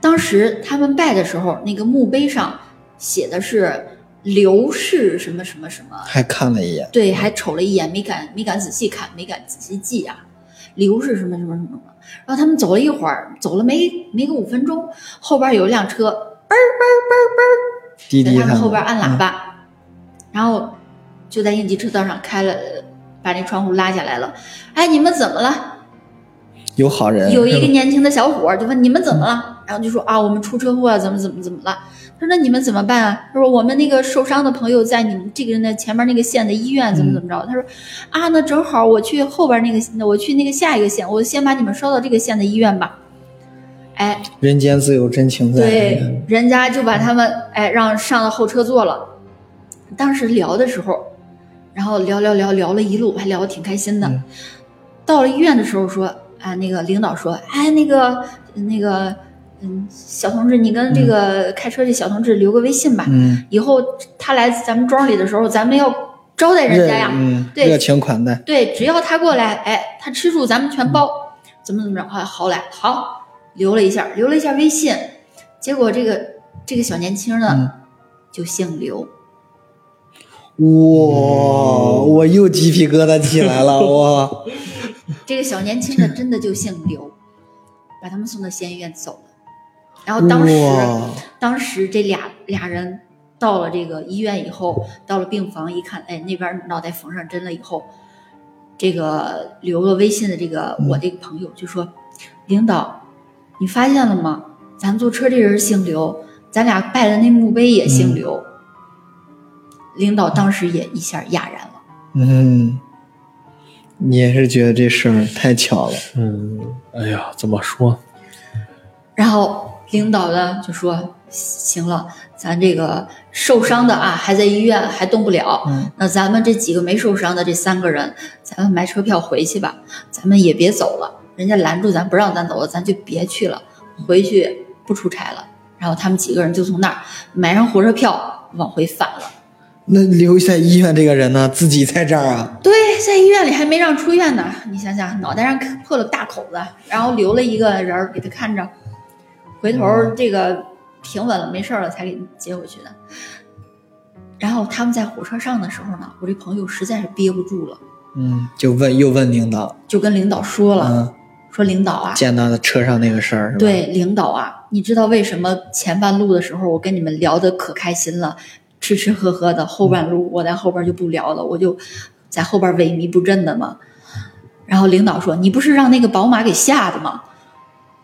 当时他们拜的时候，那个墓碑上写的是刘氏什么什么什么，还看了一眼，对，还瞅了一眼，没敢没敢仔细看，没敢仔细记啊。刘氏什么什么什么，然后他们走了一会儿，走了没没个五分钟，后边有一辆车嘣嘣嘣嘣，在他们后边按喇叭，然后就在应急车道上开了。把那窗户拉下来了，哎，你们怎么了？有好人。有一个年轻的小伙就问你们怎么了，然后就说啊，我们出车祸，怎么怎么怎么了？他说那你们怎么办啊？他说我们那个受伤的朋友在你们这个那前面那个县的医院，怎么怎么着？他说啊，那正好我去后边那个，我去那个下一个县，我先把你们捎到这个县的医院吧。哎，人间自有真情在。对，人家就把他们哎让上了后车座了。当时聊的时候。然后聊聊聊聊了一路，还聊得挺开心的。到了医院的时候，说啊，那个领导说，哎，那个那个，嗯，小同志，你跟这个开车这小同志留个微信吧。嗯。以后他来咱们庄里的时候，咱们要招待人家呀。嗯。对，热情款待。对，只要他过来，哎，他吃住咱们全包。怎么怎么着？啊，好嘞，好，留了一下，留了一下微信。结果这个这个小年轻呢，就姓刘。哇！我又鸡皮疙瘩起来了，哇！这个小年轻的真的就姓刘，把他们送到县医院走了。然后当时，当时这俩俩人到了这个医院以后，到了病房一看，哎，那边脑袋缝上针了以后，这个留了微信的这个我这个朋友就说：“领导，你发现了吗？咱坐车这人姓刘。”咱俩拜的那墓碑也姓刘。领导当时也一下哑然了。嗯，你也是觉得这事儿太巧了。嗯，哎呀，怎么说？然后领导呢就说：“行了，咱这个受伤的啊还在医院还动不了，嗯那咱们这几个没受伤的这三个人，咱们买车票回去吧，咱们也别走了。人家拦住咱不让咱走了，咱就别去了，回去不出差了。”然后他们几个人就从那儿买上火车票往回返了。那留在医院这个人呢，自己在这儿啊？对，在医院里还没让出院呢。你想想，脑袋上破了大口子，然后留了一个人给他看着，回头这个平稳了没事了才给接回去的。然后他们在火车上的时候呢，我这朋友实在是憋不住了，嗯，就问又问领导，就跟领导说了，嗯，说领导啊，见到的车上那个事儿？，对领导啊，你知道为什么前半路的时候我跟你们聊得可开心了，吃吃喝喝的，后半路我在后边就不聊了，我就在后边萎靡不振的嘛。然后领导说：“你不是让那个宝马给吓的吗？”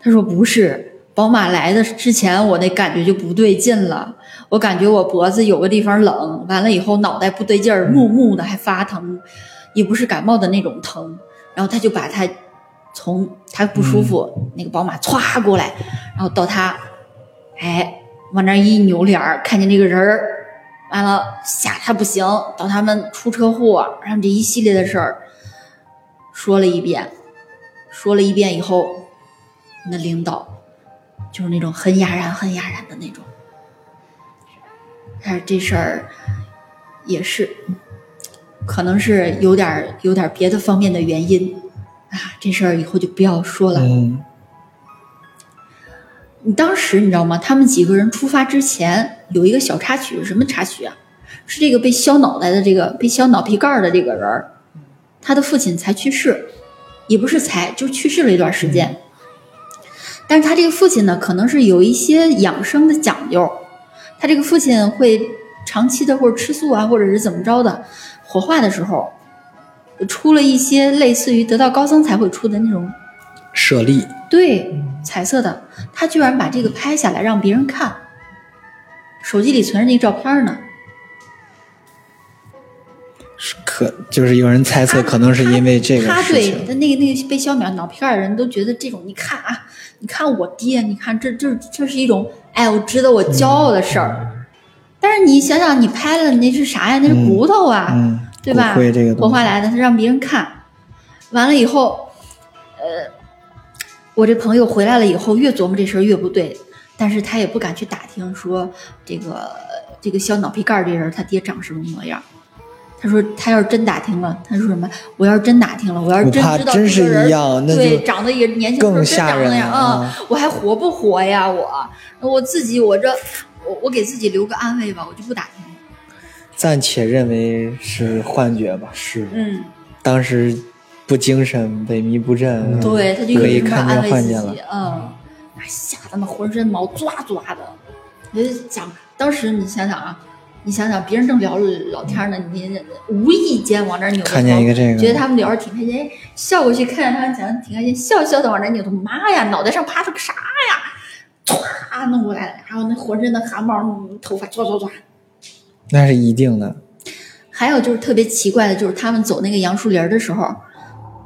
他说：“不是，宝马来的之前我那感觉就不对劲了，我感觉我脖子有个地方冷，完了以后脑袋不对劲儿，木木的还发疼，也不是感冒的那种疼。”然后他就把他从他不舒服，那个宝马歘过来，然后到他，哎，往那儿一扭脸儿，看见那个人儿，完了吓他不行，到他们出车祸，然后这一系列的事儿说了一遍，说了一遍以后，那领导就是那种很哑然、很哑然的那种。但是这事儿也是，可能是有点儿有点儿别的方面的原因啊，这事儿以后就不要说了。嗯你当时你知道吗？他们几个人出发之前有一个小插曲，什么插曲啊？是这个被削脑袋的这个被削脑皮盖儿的这个人儿，他的父亲才去世，也不是才就去世了一段时间。但是他这个父亲呢，可能是有一些养生的讲究，他这个父亲会长期的或者吃素啊，或者是怎么着的，火化的时候出了一些类似于得道高僧才会出的那种舍利，对，彩色的，他居然把这个拍下来让别人看，手机里存着那照片呢。可就是有人猜测，可能是因为这个他。对他那个那个被消灭脑片儿的人都觉得这种，你看啊，你看我爹，你看这这这是一种，哎，我值得我骄傲的事儿。但是你想想，你拍了那是啥呀？那是骨头啊，嗯，对吧？活化来的，他让别人看，完了以后，呃，我这朋友回来了以后，越琢磨这事儿越不对，但是他也不敢去打听说这个这个削脑皮盖儿这人他爹长什么模样。他说他要是真打听了，他说什么？我要是真打听了，我要是怕真知道这对长得也年轻时候更真吓人长那样了啊我还活不活呀？我我自己我这我我给自己留个安慰吧，我就不打听了。暂且认为是幻觉吧。是，嗯，当时不精神，萎靡不振。对，他就可以看见幻觉了己，。嗯，那吓得那浑身毛抓抓的。我就想，当时你想想啊，你想想，别人正聊着聊天呢，你你无意间往那儿扭头，看见一个这个觉得他们聊着挺开心，哎笑过去看见他们讲的挺开心，笑笑的往那儿扭头，妈呀，脑袋上趴着个啥呀？歘弄过来了，然后那浑身的汗毛、头发抓抓抓。那是一定的。还有就是特别奇怪的，就是他们走那个杨树林的时候，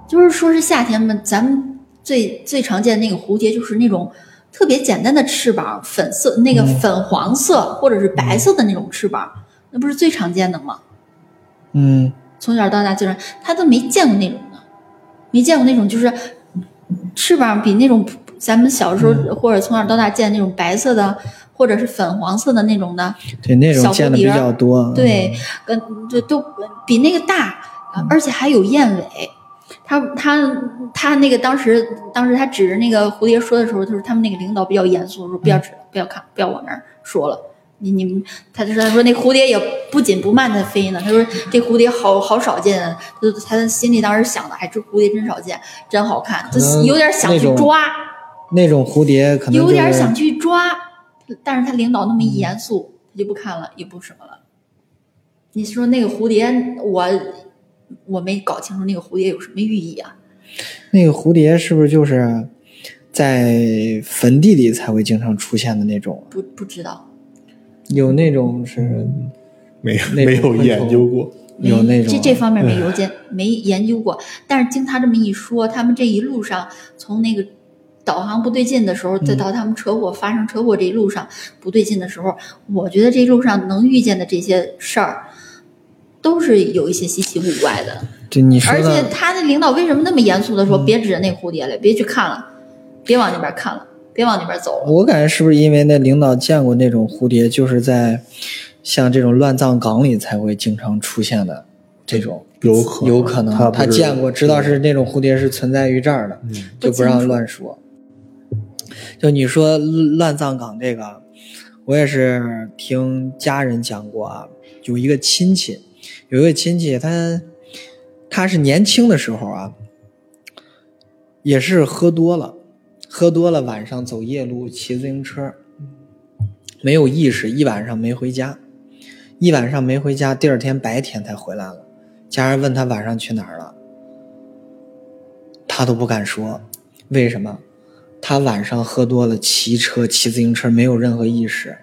就是说是夏天嘛，咱们最最常见的那个蝴蝶就是那种特别简单的翅膀，粉色那个粉黄色或者是白色的那种翅膀，那不是最常见的吗？嗯，从小到大就是他都没见过那种的，没见过那种就是翅膀比那种咱们小时候、或者从小到大见那种白色的或者是粉黄色的那种的，对，那种见的比较多。对，跟就都比那个大，而且还有燕尾。他他他那个当时当时他指着那个蝴蝶说的时候，他说他们那个领导比较严肃，说不要指，不要看，不要往那儿说了。你你们，他就说他说那蝴蝶也不紧不慢的飞呢。他说这蝴蝶好好少见，啊就他心里当时想的，还，这蝴蝶真少见，真好看，他有点想去抓，那种蝴蝶可能就是有点想去抓，但是他领导那么一严肃，他就不看了，也不什么了。你说那个蝴蝶，我我没搞清楚那个蝴蝶有什么寓意啊？那个蝴蝶是不是就是在坟地里才会经常出现的那种？不不知道，有那种是没那没有研究过。没有那种这这方面没有研没研究过，但是经他这么一说，他们这一路上从那个导航不对劲的时候，再到他们车祸发生车祸这一路上不对劲的时候，我觉得这一路上能遇见的这些事儿，都是有一些稀奇古怪的。对你说而且，他的领导为什么那么严肃的说，别指着那蝴蝶了，别去看了，别往那边看了，别往那边走了。我感觉是不是因为那领导见过那种蝴蝶，就是在像这种乱葬岗里才会经常出现的这种，有可能有可能他见过，知道是那种蝴蝶是存在于这儿的，嗯就不让乱说。就你说乱葬岗这个，我也是听家人讲过啊，有一个亲戚，有一个亲戚，他他是年轻的时候啊，也是喝多了，喝多了晚上走夜路骑自行车，没有意识，一晚上没回家，一晚上没回家，第二天白天才回来了。家人问他晚上去哪儿了，他都不敢说，为什么？他晚上喝多了，骑车骑自行车没有任何意识，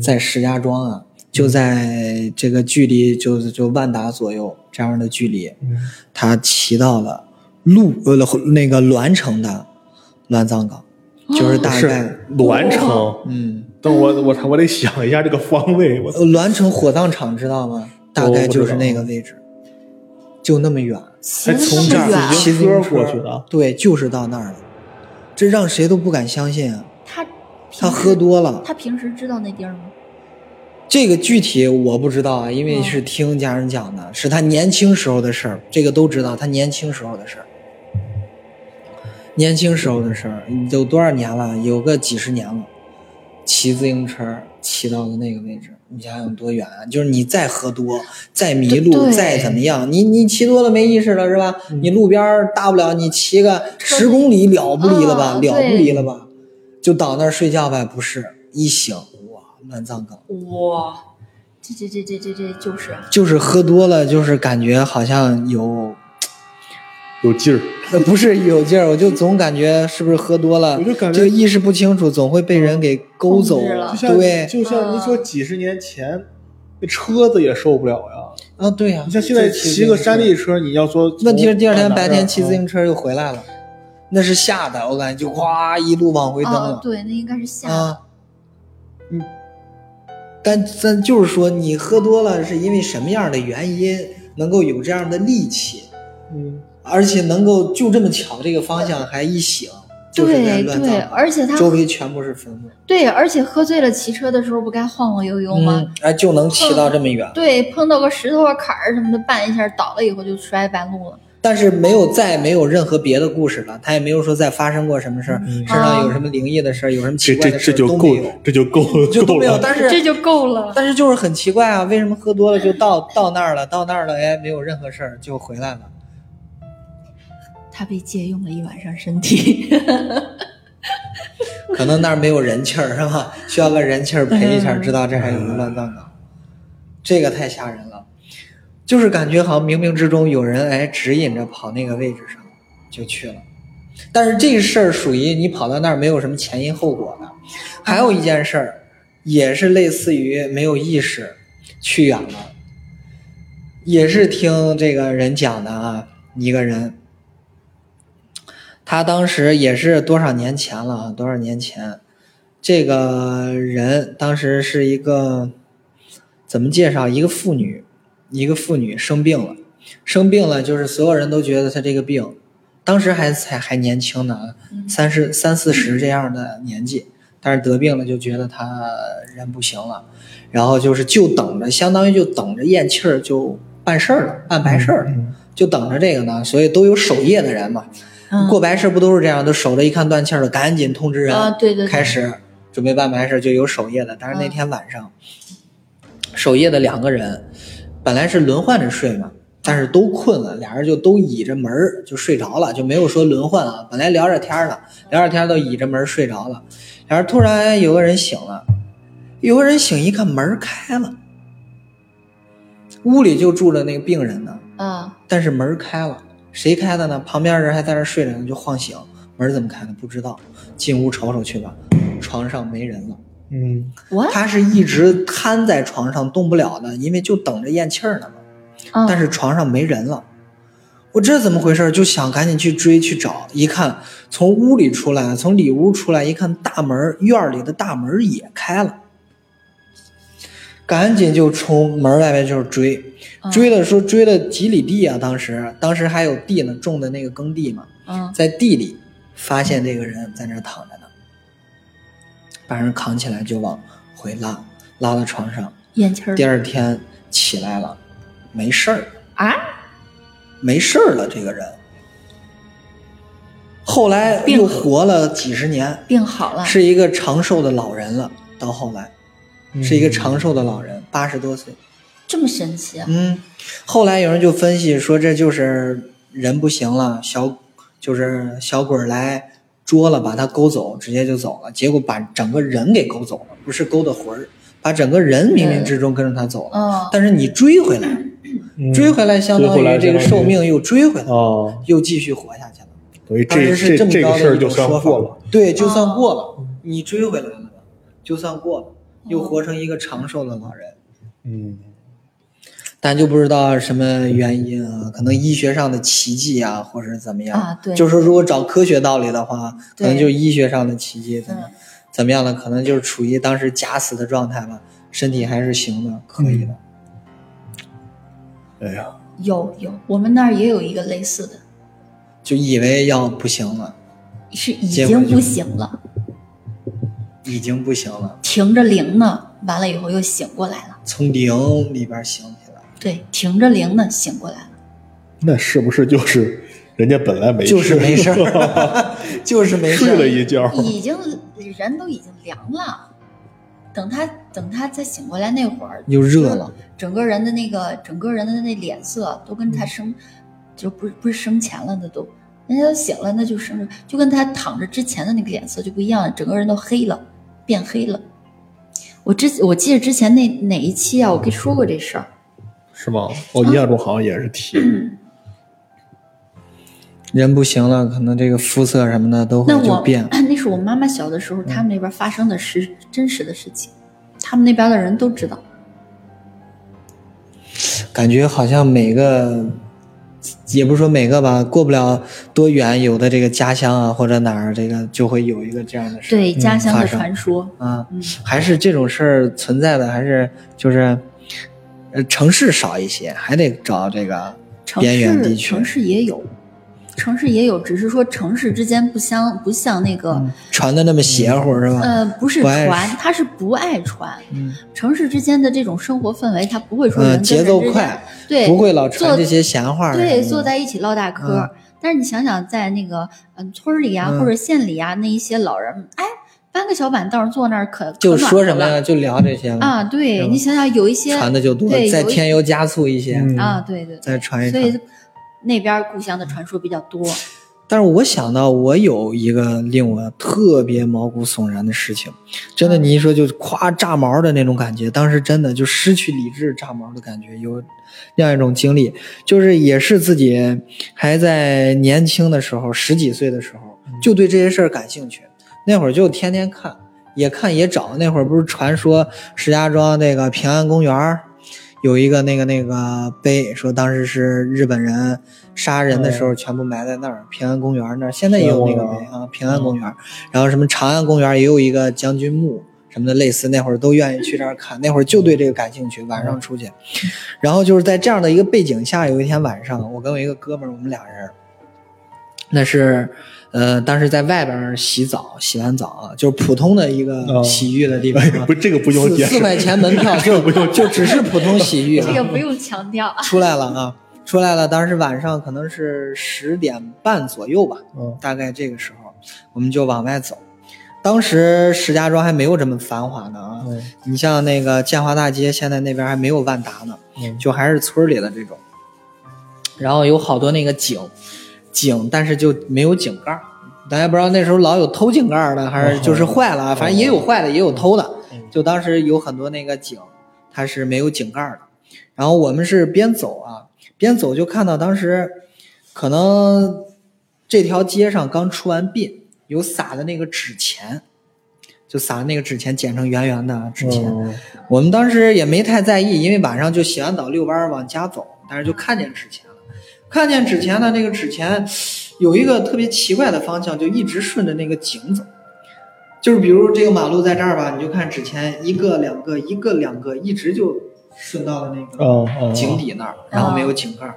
在石家庄啊，就在这个距离就是就万达左右这样的距离，他骑到了路呃那个栾城的栾葬岗，就是大概是栾城。嗯，等我我我得想一下这个方位。栾城火葬场知道吗？大概就是那个位置，就那么远，从这儿骑自行车过去的对，就是到那儿了，这让谁都不敢相信啊！他他喝多了，他平时知道那地儿吗？这个具体我不知道啊，因为是听家人讲的，是他年轻时候的事儿，这个都知道，他年轻时候的事儿。年轻时候的事儿有多少年了？有个几十年了。骑自行车骑到的那个位置，你想想多远啊！就是你再喝多、再迷路、再怎么样，你你骑多了没意识了是吧？你路边儿大不了你骑个十公里了不离了吧？嗯了不离了吧？就倒那儿睡觉呗？不是，一醒哇，乱葬岗。哇，这这这这这这就是就是喝多了，就是感觉好像有，有劲儿，呃，不是有劲儿，我就总感觉是不是喝多了，我就感觉这个意识不清楚，总会被人给勾走。了。对，就像你说几十年前，那车子也受不了呀。啊，对呀、你像现在骑个山地车，你要说问题是第二天白天骑自行车又回来了，那是吓的，我感觉就哗一路往回蹬了，啊对，那应该是吓的。啊，嗯，但但就是说你喝多了是因为什么样的原因能够有这样的力气？嗯，而且能够就这么巧，这个方向还一醒，就是在对对，而且他周围全部是坟墓，对，而且喝醉了骑车的时候不该晃晃悠悠吗？嗯，哎，就能骑到这么远，对，碰到个石头啊、坎儿什么的，绊一下倒了以后就摔半路了。但是没有再没有任何别的故事了，他也没有说再发生过什么事儿，身上有什么灵异的事儿，有什么奇这这怪的事儿这就够都没有，，这就够够 就都没有。了。但是这就够了。但是就是很奇怪啊，为什么喝多了就到到那儿了，到那儿了，哎，没有任何事儿就回来了。他被借用了一晚上身体，可能那儿没有人气儿是吧？需要个人气儿陪一下，知道这还有个乱葬岗，这个太吓人了。就是感觉好像冥冥之中有人哎指引着跑那个位置上就去了，但是这事儿属于你跑到那儿没有什么前因后果的。还有一件事儿，也是类似于没有意识去远了，也是听这个人讲的啊，一个人。他当时也是多少年前了啊？多少年前？这个人当时是一个怎么介绍？一个妇女，一个妇女生病了，生病了，就是所有人都觉得她这个病，当时还才还年轻呢啊，三十三四十这样的年纪，但是得病了就觉得她人不行了，然后就是就等着，相当于就等着咽气儿就办事儿了，办白事儿了，就等着这个呢，所以都有守夜的人嘛。嗯过白事不都是这样？都守着一看断气儿了，赶紧通知人，啊对对对开始准备办白事，就有守夜的。但是那天晚上，守夜的两个人本来是轮换着睡嘛，但是都困了，俩人就都倚着门儿就睡着了，就没有说轮换啊。本来聊着天儿呢，聊着天儿都倚着门儿睡着了，俩人突然有个人醒了，有个人醒一看门儿开了，屋里就住着那个病人呢。啊，但是门儿开了，谁开的呢？旁边人还在那儿睡着呢，就晃醒，门儿怎么开的不知道。进屋瞅瞅去吧，床上没人了，嗯，我他是一直瘫在床上动不了的，因为就等着咽气儿呢嘛。嗯。但是床上没人了，我这怎么回事？就想赶紧去追去找，一看从屋里出来，从里屋出来，一看大门院里的大门也开了，赶紧就冲门外面就是追，嗯。追的时候追了几里地啊！当时？当时还有地呢，种的那个耕地嘛，嗯。在地里发现这个人在那儿躺着。呢，把人扛起来就往回拉，拉到床上。咽气儿第二天起来了，没事儿，啊，没事儿了。这个人后来又活了几十年，病好了，是一个长寿的老人了。到后来嗯是一个长寿的老人，八十多岁。这么神奇啊？嗯，后来有人就分析说，这就是人不行了，小就是小鬼儿来捉了，把他勾走，直接就走了。结果把整个人给勾走了，不是勾的魂儿，把整个人冥冥之中跟着他走了。但是你追回来，嗯追回来相当于这个寿命又追回来，又继续活下去了。等于当时这是这么高的一种说法。。对，就算过了，你追回来了，就算过了，又活成一个长寿的老人。嗯，但就不知道什么原因啊，可能医学上的奇迹啊，或者是怎么样啊对就是说，如果找科学道理的话，可能就是医学上的奇迹，怎么嗯怎么样的，可能就是处于当时假死的状态吧，身体还是行的，可以的。哎呀，有有，我们那儿也有一个类似的，就以为要不行了，是已经不行了，已经不行了，停着灵呢，完了以后又醒过来了。从灵里边醒对，停着灵呢，醒过来。了。那是不是就是人家本来没就是没事儿，就是没事 睡了。一觉，已经人都已经凉了，等他等他再醒过来那会儿，又热了，整个人的那个整个人的那脸色都跟他嗯。生，就不是不是生前了，那都。人家都醒了，那就生就跟他躺着之前的那个脸色就不一样了，整个人都黑了，变黑了。我之我记得之前那哪一期啊，我跟你说过这事儿，是吗？我印象中好像也是提。人不行了，可能这个肤色什么的都会就变。那是我妈妈小的时候，他们那边发生的是真实的事情，他们那边的人都知道。感觉好像每个，也不是说每个吧，过不了多远，有的这个家乡啊或者哪儿，这个就会有一个这样的事。对家乡的传说，啊，嗯还是这种事儿存在的，还是就是，呃，城市少一些，还得找这个城边缘地区市城市也有，城市也有，只是说城市之间不相不像那个、传的那么邪乎是吧？呃不是传，他是不爱传。嗯 城市之间的这种生活氛围，他不会说人嗯，节奏快，对，不会老传这些闲话。对，坐在一起唠大嗑。嗯但是你想想，在那个嗯村儿里啊，嗯或者县里啊，那一些老人，哎，搬个小板凳坐那儿可就说什么呀？就聊这些了啊？对你想想，有一些传的就多，再添油加醋一些，嗯啊，对对，再传一所以。那边故乡的传说比较多。但是我想到，我有一个令我特别毛骨悚然的事情，真的，嗯你一说就夸炸毛的那种感觉，当时真的就失去理智炸毛的感觉，有那样一种经历，就是也是自己还在年轻的时候，十几岁的时候，就对这些事儿感兴趣，那会儿就天天看，也看也找，那会儿不是传说石家庄那个平安公园儿有一个那个那个碑，说当时是日本人杀人的时候全部埋在那儿，平安公园那儿，现在也有那个碑啊，平安公园。然后什么长安公园也有一个将军墓什么的，类似那会儿都愿意去这儿看，那会儿就对这个感兴趣，晚上出去。然后就是在这样的一个背景下，有一天晚上，我跟我一个哥们儿，我们俩人，那是。呃，当时在外边洗澡，洗完澡啊，就是普通的一个哦洗浴的地方啊，不，这个不用四解释。四块钱门票 就就只是普通洗浴啊，这个不用强调啊。出来了啊，出来了。当时晚上可能是十点半左右吧，嗯大概这个时候，我们就往外走。当时石家庄还没有这么繁华呢啊，嗯你像那个建华大街，现在那边还没有万达呢，嗯就还是村里的这种。然后有好多那个井，井，但是就没有井盖儿。咱也不知道那时候老有偷井盖儿的，还是就是坏了，反正也有坏的，也有偷的。就当时有很多那个井，它是没有井盖儿的。然后我们是边走啊，边走就看到当时可能这条街上刚出完殡，有撒的那个纸钱，就就撒那个纸钱剪成圆圆的纸钱。嗯我们当时也没太在意，因为晚上就洗完澡遛弯儿往家走，但是就看见纸钱了。看见纸钱的那个纸钱有一个特别奇怪的方向，就一直顺着那个井走。就是比如这个马路在这儿吧，你就看纸钱一个两个一个两个，一直就顺到了那个井底那儿，然后没有井盖儿。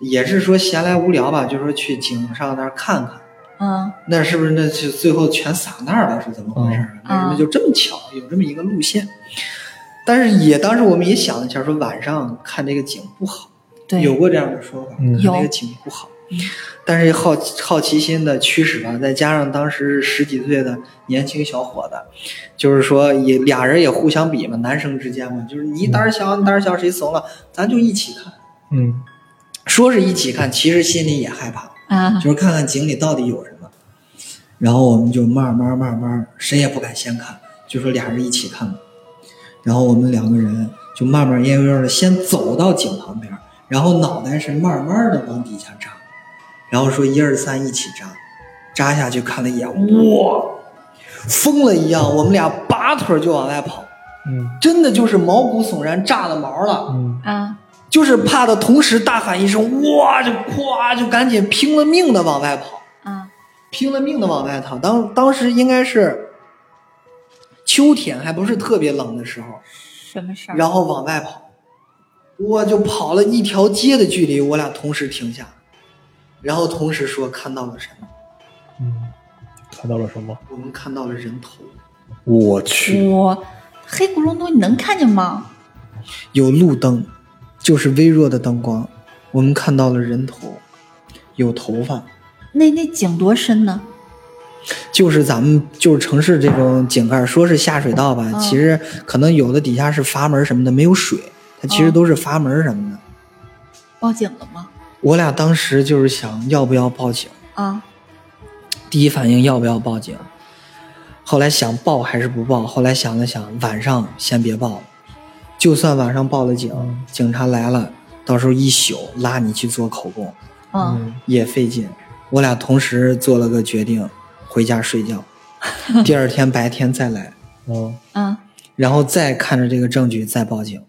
也是说闲来无聊吧，就说去井上那儿看看。嗯那是不是那就最后全撒那儿了？是怎么回事为什么就这么巧有这么一个路线？但是也当时我们也想了一下，说晚上看这个景不好，对有过这样的说法，嗯有看这个景不好。但是好好奇心的驱使吧，再加上当时是十几岁的年轻小伙子，就是说也俩人也互相比嘛，男生之间嘛，就是你胆儿小，你胆儿小，谁怂了，咱就一起看。嗯说是一起看，其实心里也害怕。啊就是看看井里到底有什么。然后我们就慢慢慢慢，谁也不敢先看，就说俩人一起看吧。然后我们两个人就慢慢悠悠的先走到井旁边，然后脑袋是慢慢的往底下扎，然后说一二三一起扎，扎下去看了一眼，哇，疯了一样，我们俩拔腿就往外跑，嗯真的就是毛骨悚然，炸了毛了。嗯啊就是怕的同时大喊一声“哇”，就咵就赶紧拼了命的往外跑，啊拼了命的往外逃。当当时应该是秋天，还不是特别冷的时候，什么事儿？然后往外跑，我就跑了一条街的距离，我俩同时停下，然后同时说看到了什么？嗯，看到了什么？我们看到了人头，我去，我黑咕隆咚，你能看见吗？有路灯，就是微弱的灯光，我们看到了人头，有头发。那那井多深呢？就是咱们就是城市这种井盖，说是下水道吧，嗯其实可能有的底下是阀门什么的，没有水，它其实嗯都是阀门什么的。报警了吗？我俩当时就是想要不要报警，啊第一反应要不要报警，后来想报还是不报，后来想了想，晚上先别报了，就算晚上报了警，警察来了，到时候一宿拉你去做口供嗯也费劲。我俩同时做了个决定，回家睡觉，第二天白天再来。嗯嗯然后再看着这个证据再报警，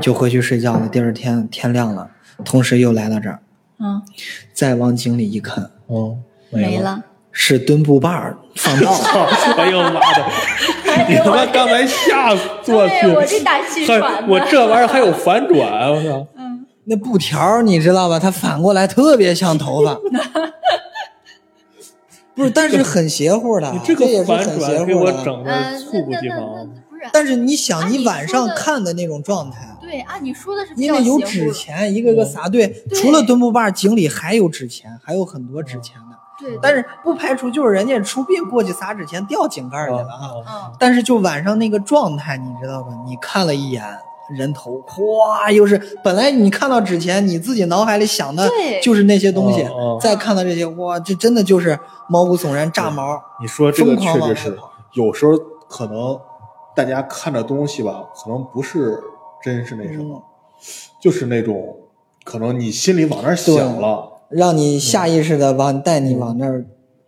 就回去睡觉了。第二天天亮了，同时又来到这儿，嗯，再往井里一看，哦，没。了。是墩布把儿放倒了。哎呦妈的！你他妈刚才吓死我去！我这打气喘我这玩意儿还有 反转，我操！嗯那布条你知道吧？它反过来特别像头发。不是，但是很邪乎的，你这个也是很反转给邪乎的。我整的呃，猝不及防。但是你想，你你晚上看的那种状态，对，按你说的是因为有纸钱，一个个撒对，除了墩布坝，井里还有纸钱，还有很多纸钱的。对，但是不排除就是人家出殡过去撒纸钱掉井盖儿去了啊。嗯但是就晚上那个状态，你知道吧？你看了一眼人头，哗，又是本来你看到纸钱，你自己脑海里想的就是那些东西再看到这些，哇，这真的就是毛骨悚然，炸毛。你说这个确实是有时候可能大家看的东西吧，可能不是真是那什么，就是那种可能你心里往那儿想了，让你下意识的往带你往那儿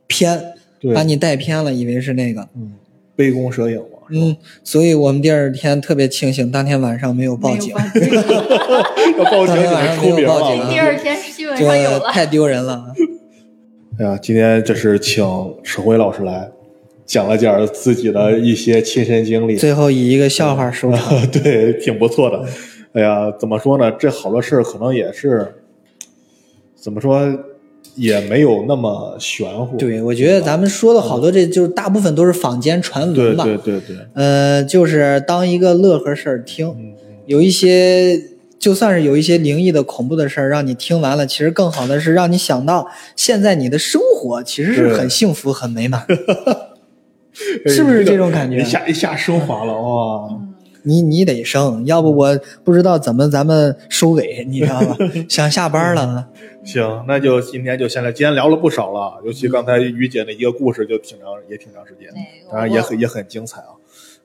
偏，把你带偏了，以为是那个。嗯，杯弓蛇影嘛，嗯，所以我们第二天特别庆幸，当天晚上没有报警，报警 要报警当天晚上没有报警啊。第二天新闻上有了。这太丢人了。哎呀，今天这是请沈辉老师来讲了讲自己的一些亲身经历，最后以一个笑话收场。对，挺不错的。哎呀，怎么说呢？这好多事儿可能也是怎么说，也没有那么玄乎。对，我觉得咱们说的好多，这就是大部分都是坊间传闻吧。对对对，呃，就是当一个乐呵事儿听，嗯有一些就算是有一些灵异的、恐怖的事儿，让你听完了，其实更好的是让你想到现在你的生活其实是很幸福、很美满。哎 是不是这种感觉一下一下升华了哇！你你得升，要不我不知道怎么咱们收尾，你知道吧？想下班了，行，那就今天就先来，今天聊了不少了，尤其刚才于姐那一个故事就挺长，也挺长时间，当然也很也很精彩啊。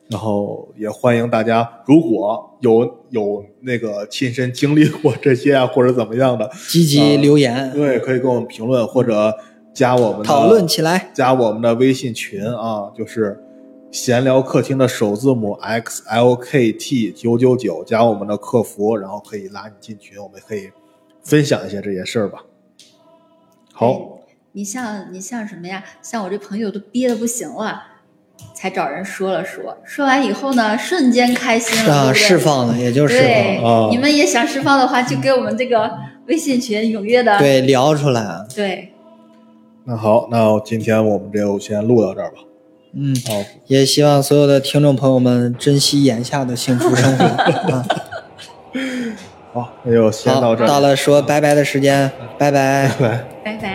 然后也欢迎大家，如果有有那个亲身经历过这些啊，或者怎么样的，积极留言对，可以给我们评论或者加我们的讨论起来。加我们的微信群啊，就是闲聊客厅的首字母 X L K T 九九九，加我们的客服，然后可以拉你进群，我们可以分享一些这些事儿吧。好，你像你像什么呀？像我这朋友都憋的不行了，才找人说了说，说完以后呢，瞬间开心了，啊，释放了，也就释对放了。，你们也想释放的话，就给我们这个微信群踊跃的对，聊出来。对那好，那今天我们就先录到这儿吧。嗯，好，也希望所有的听众朋友们珍惜眼下的幸福生活 啊！好，那就先，到这儿。到了说拜拜的时间，拜拜。拜拜。拜拜。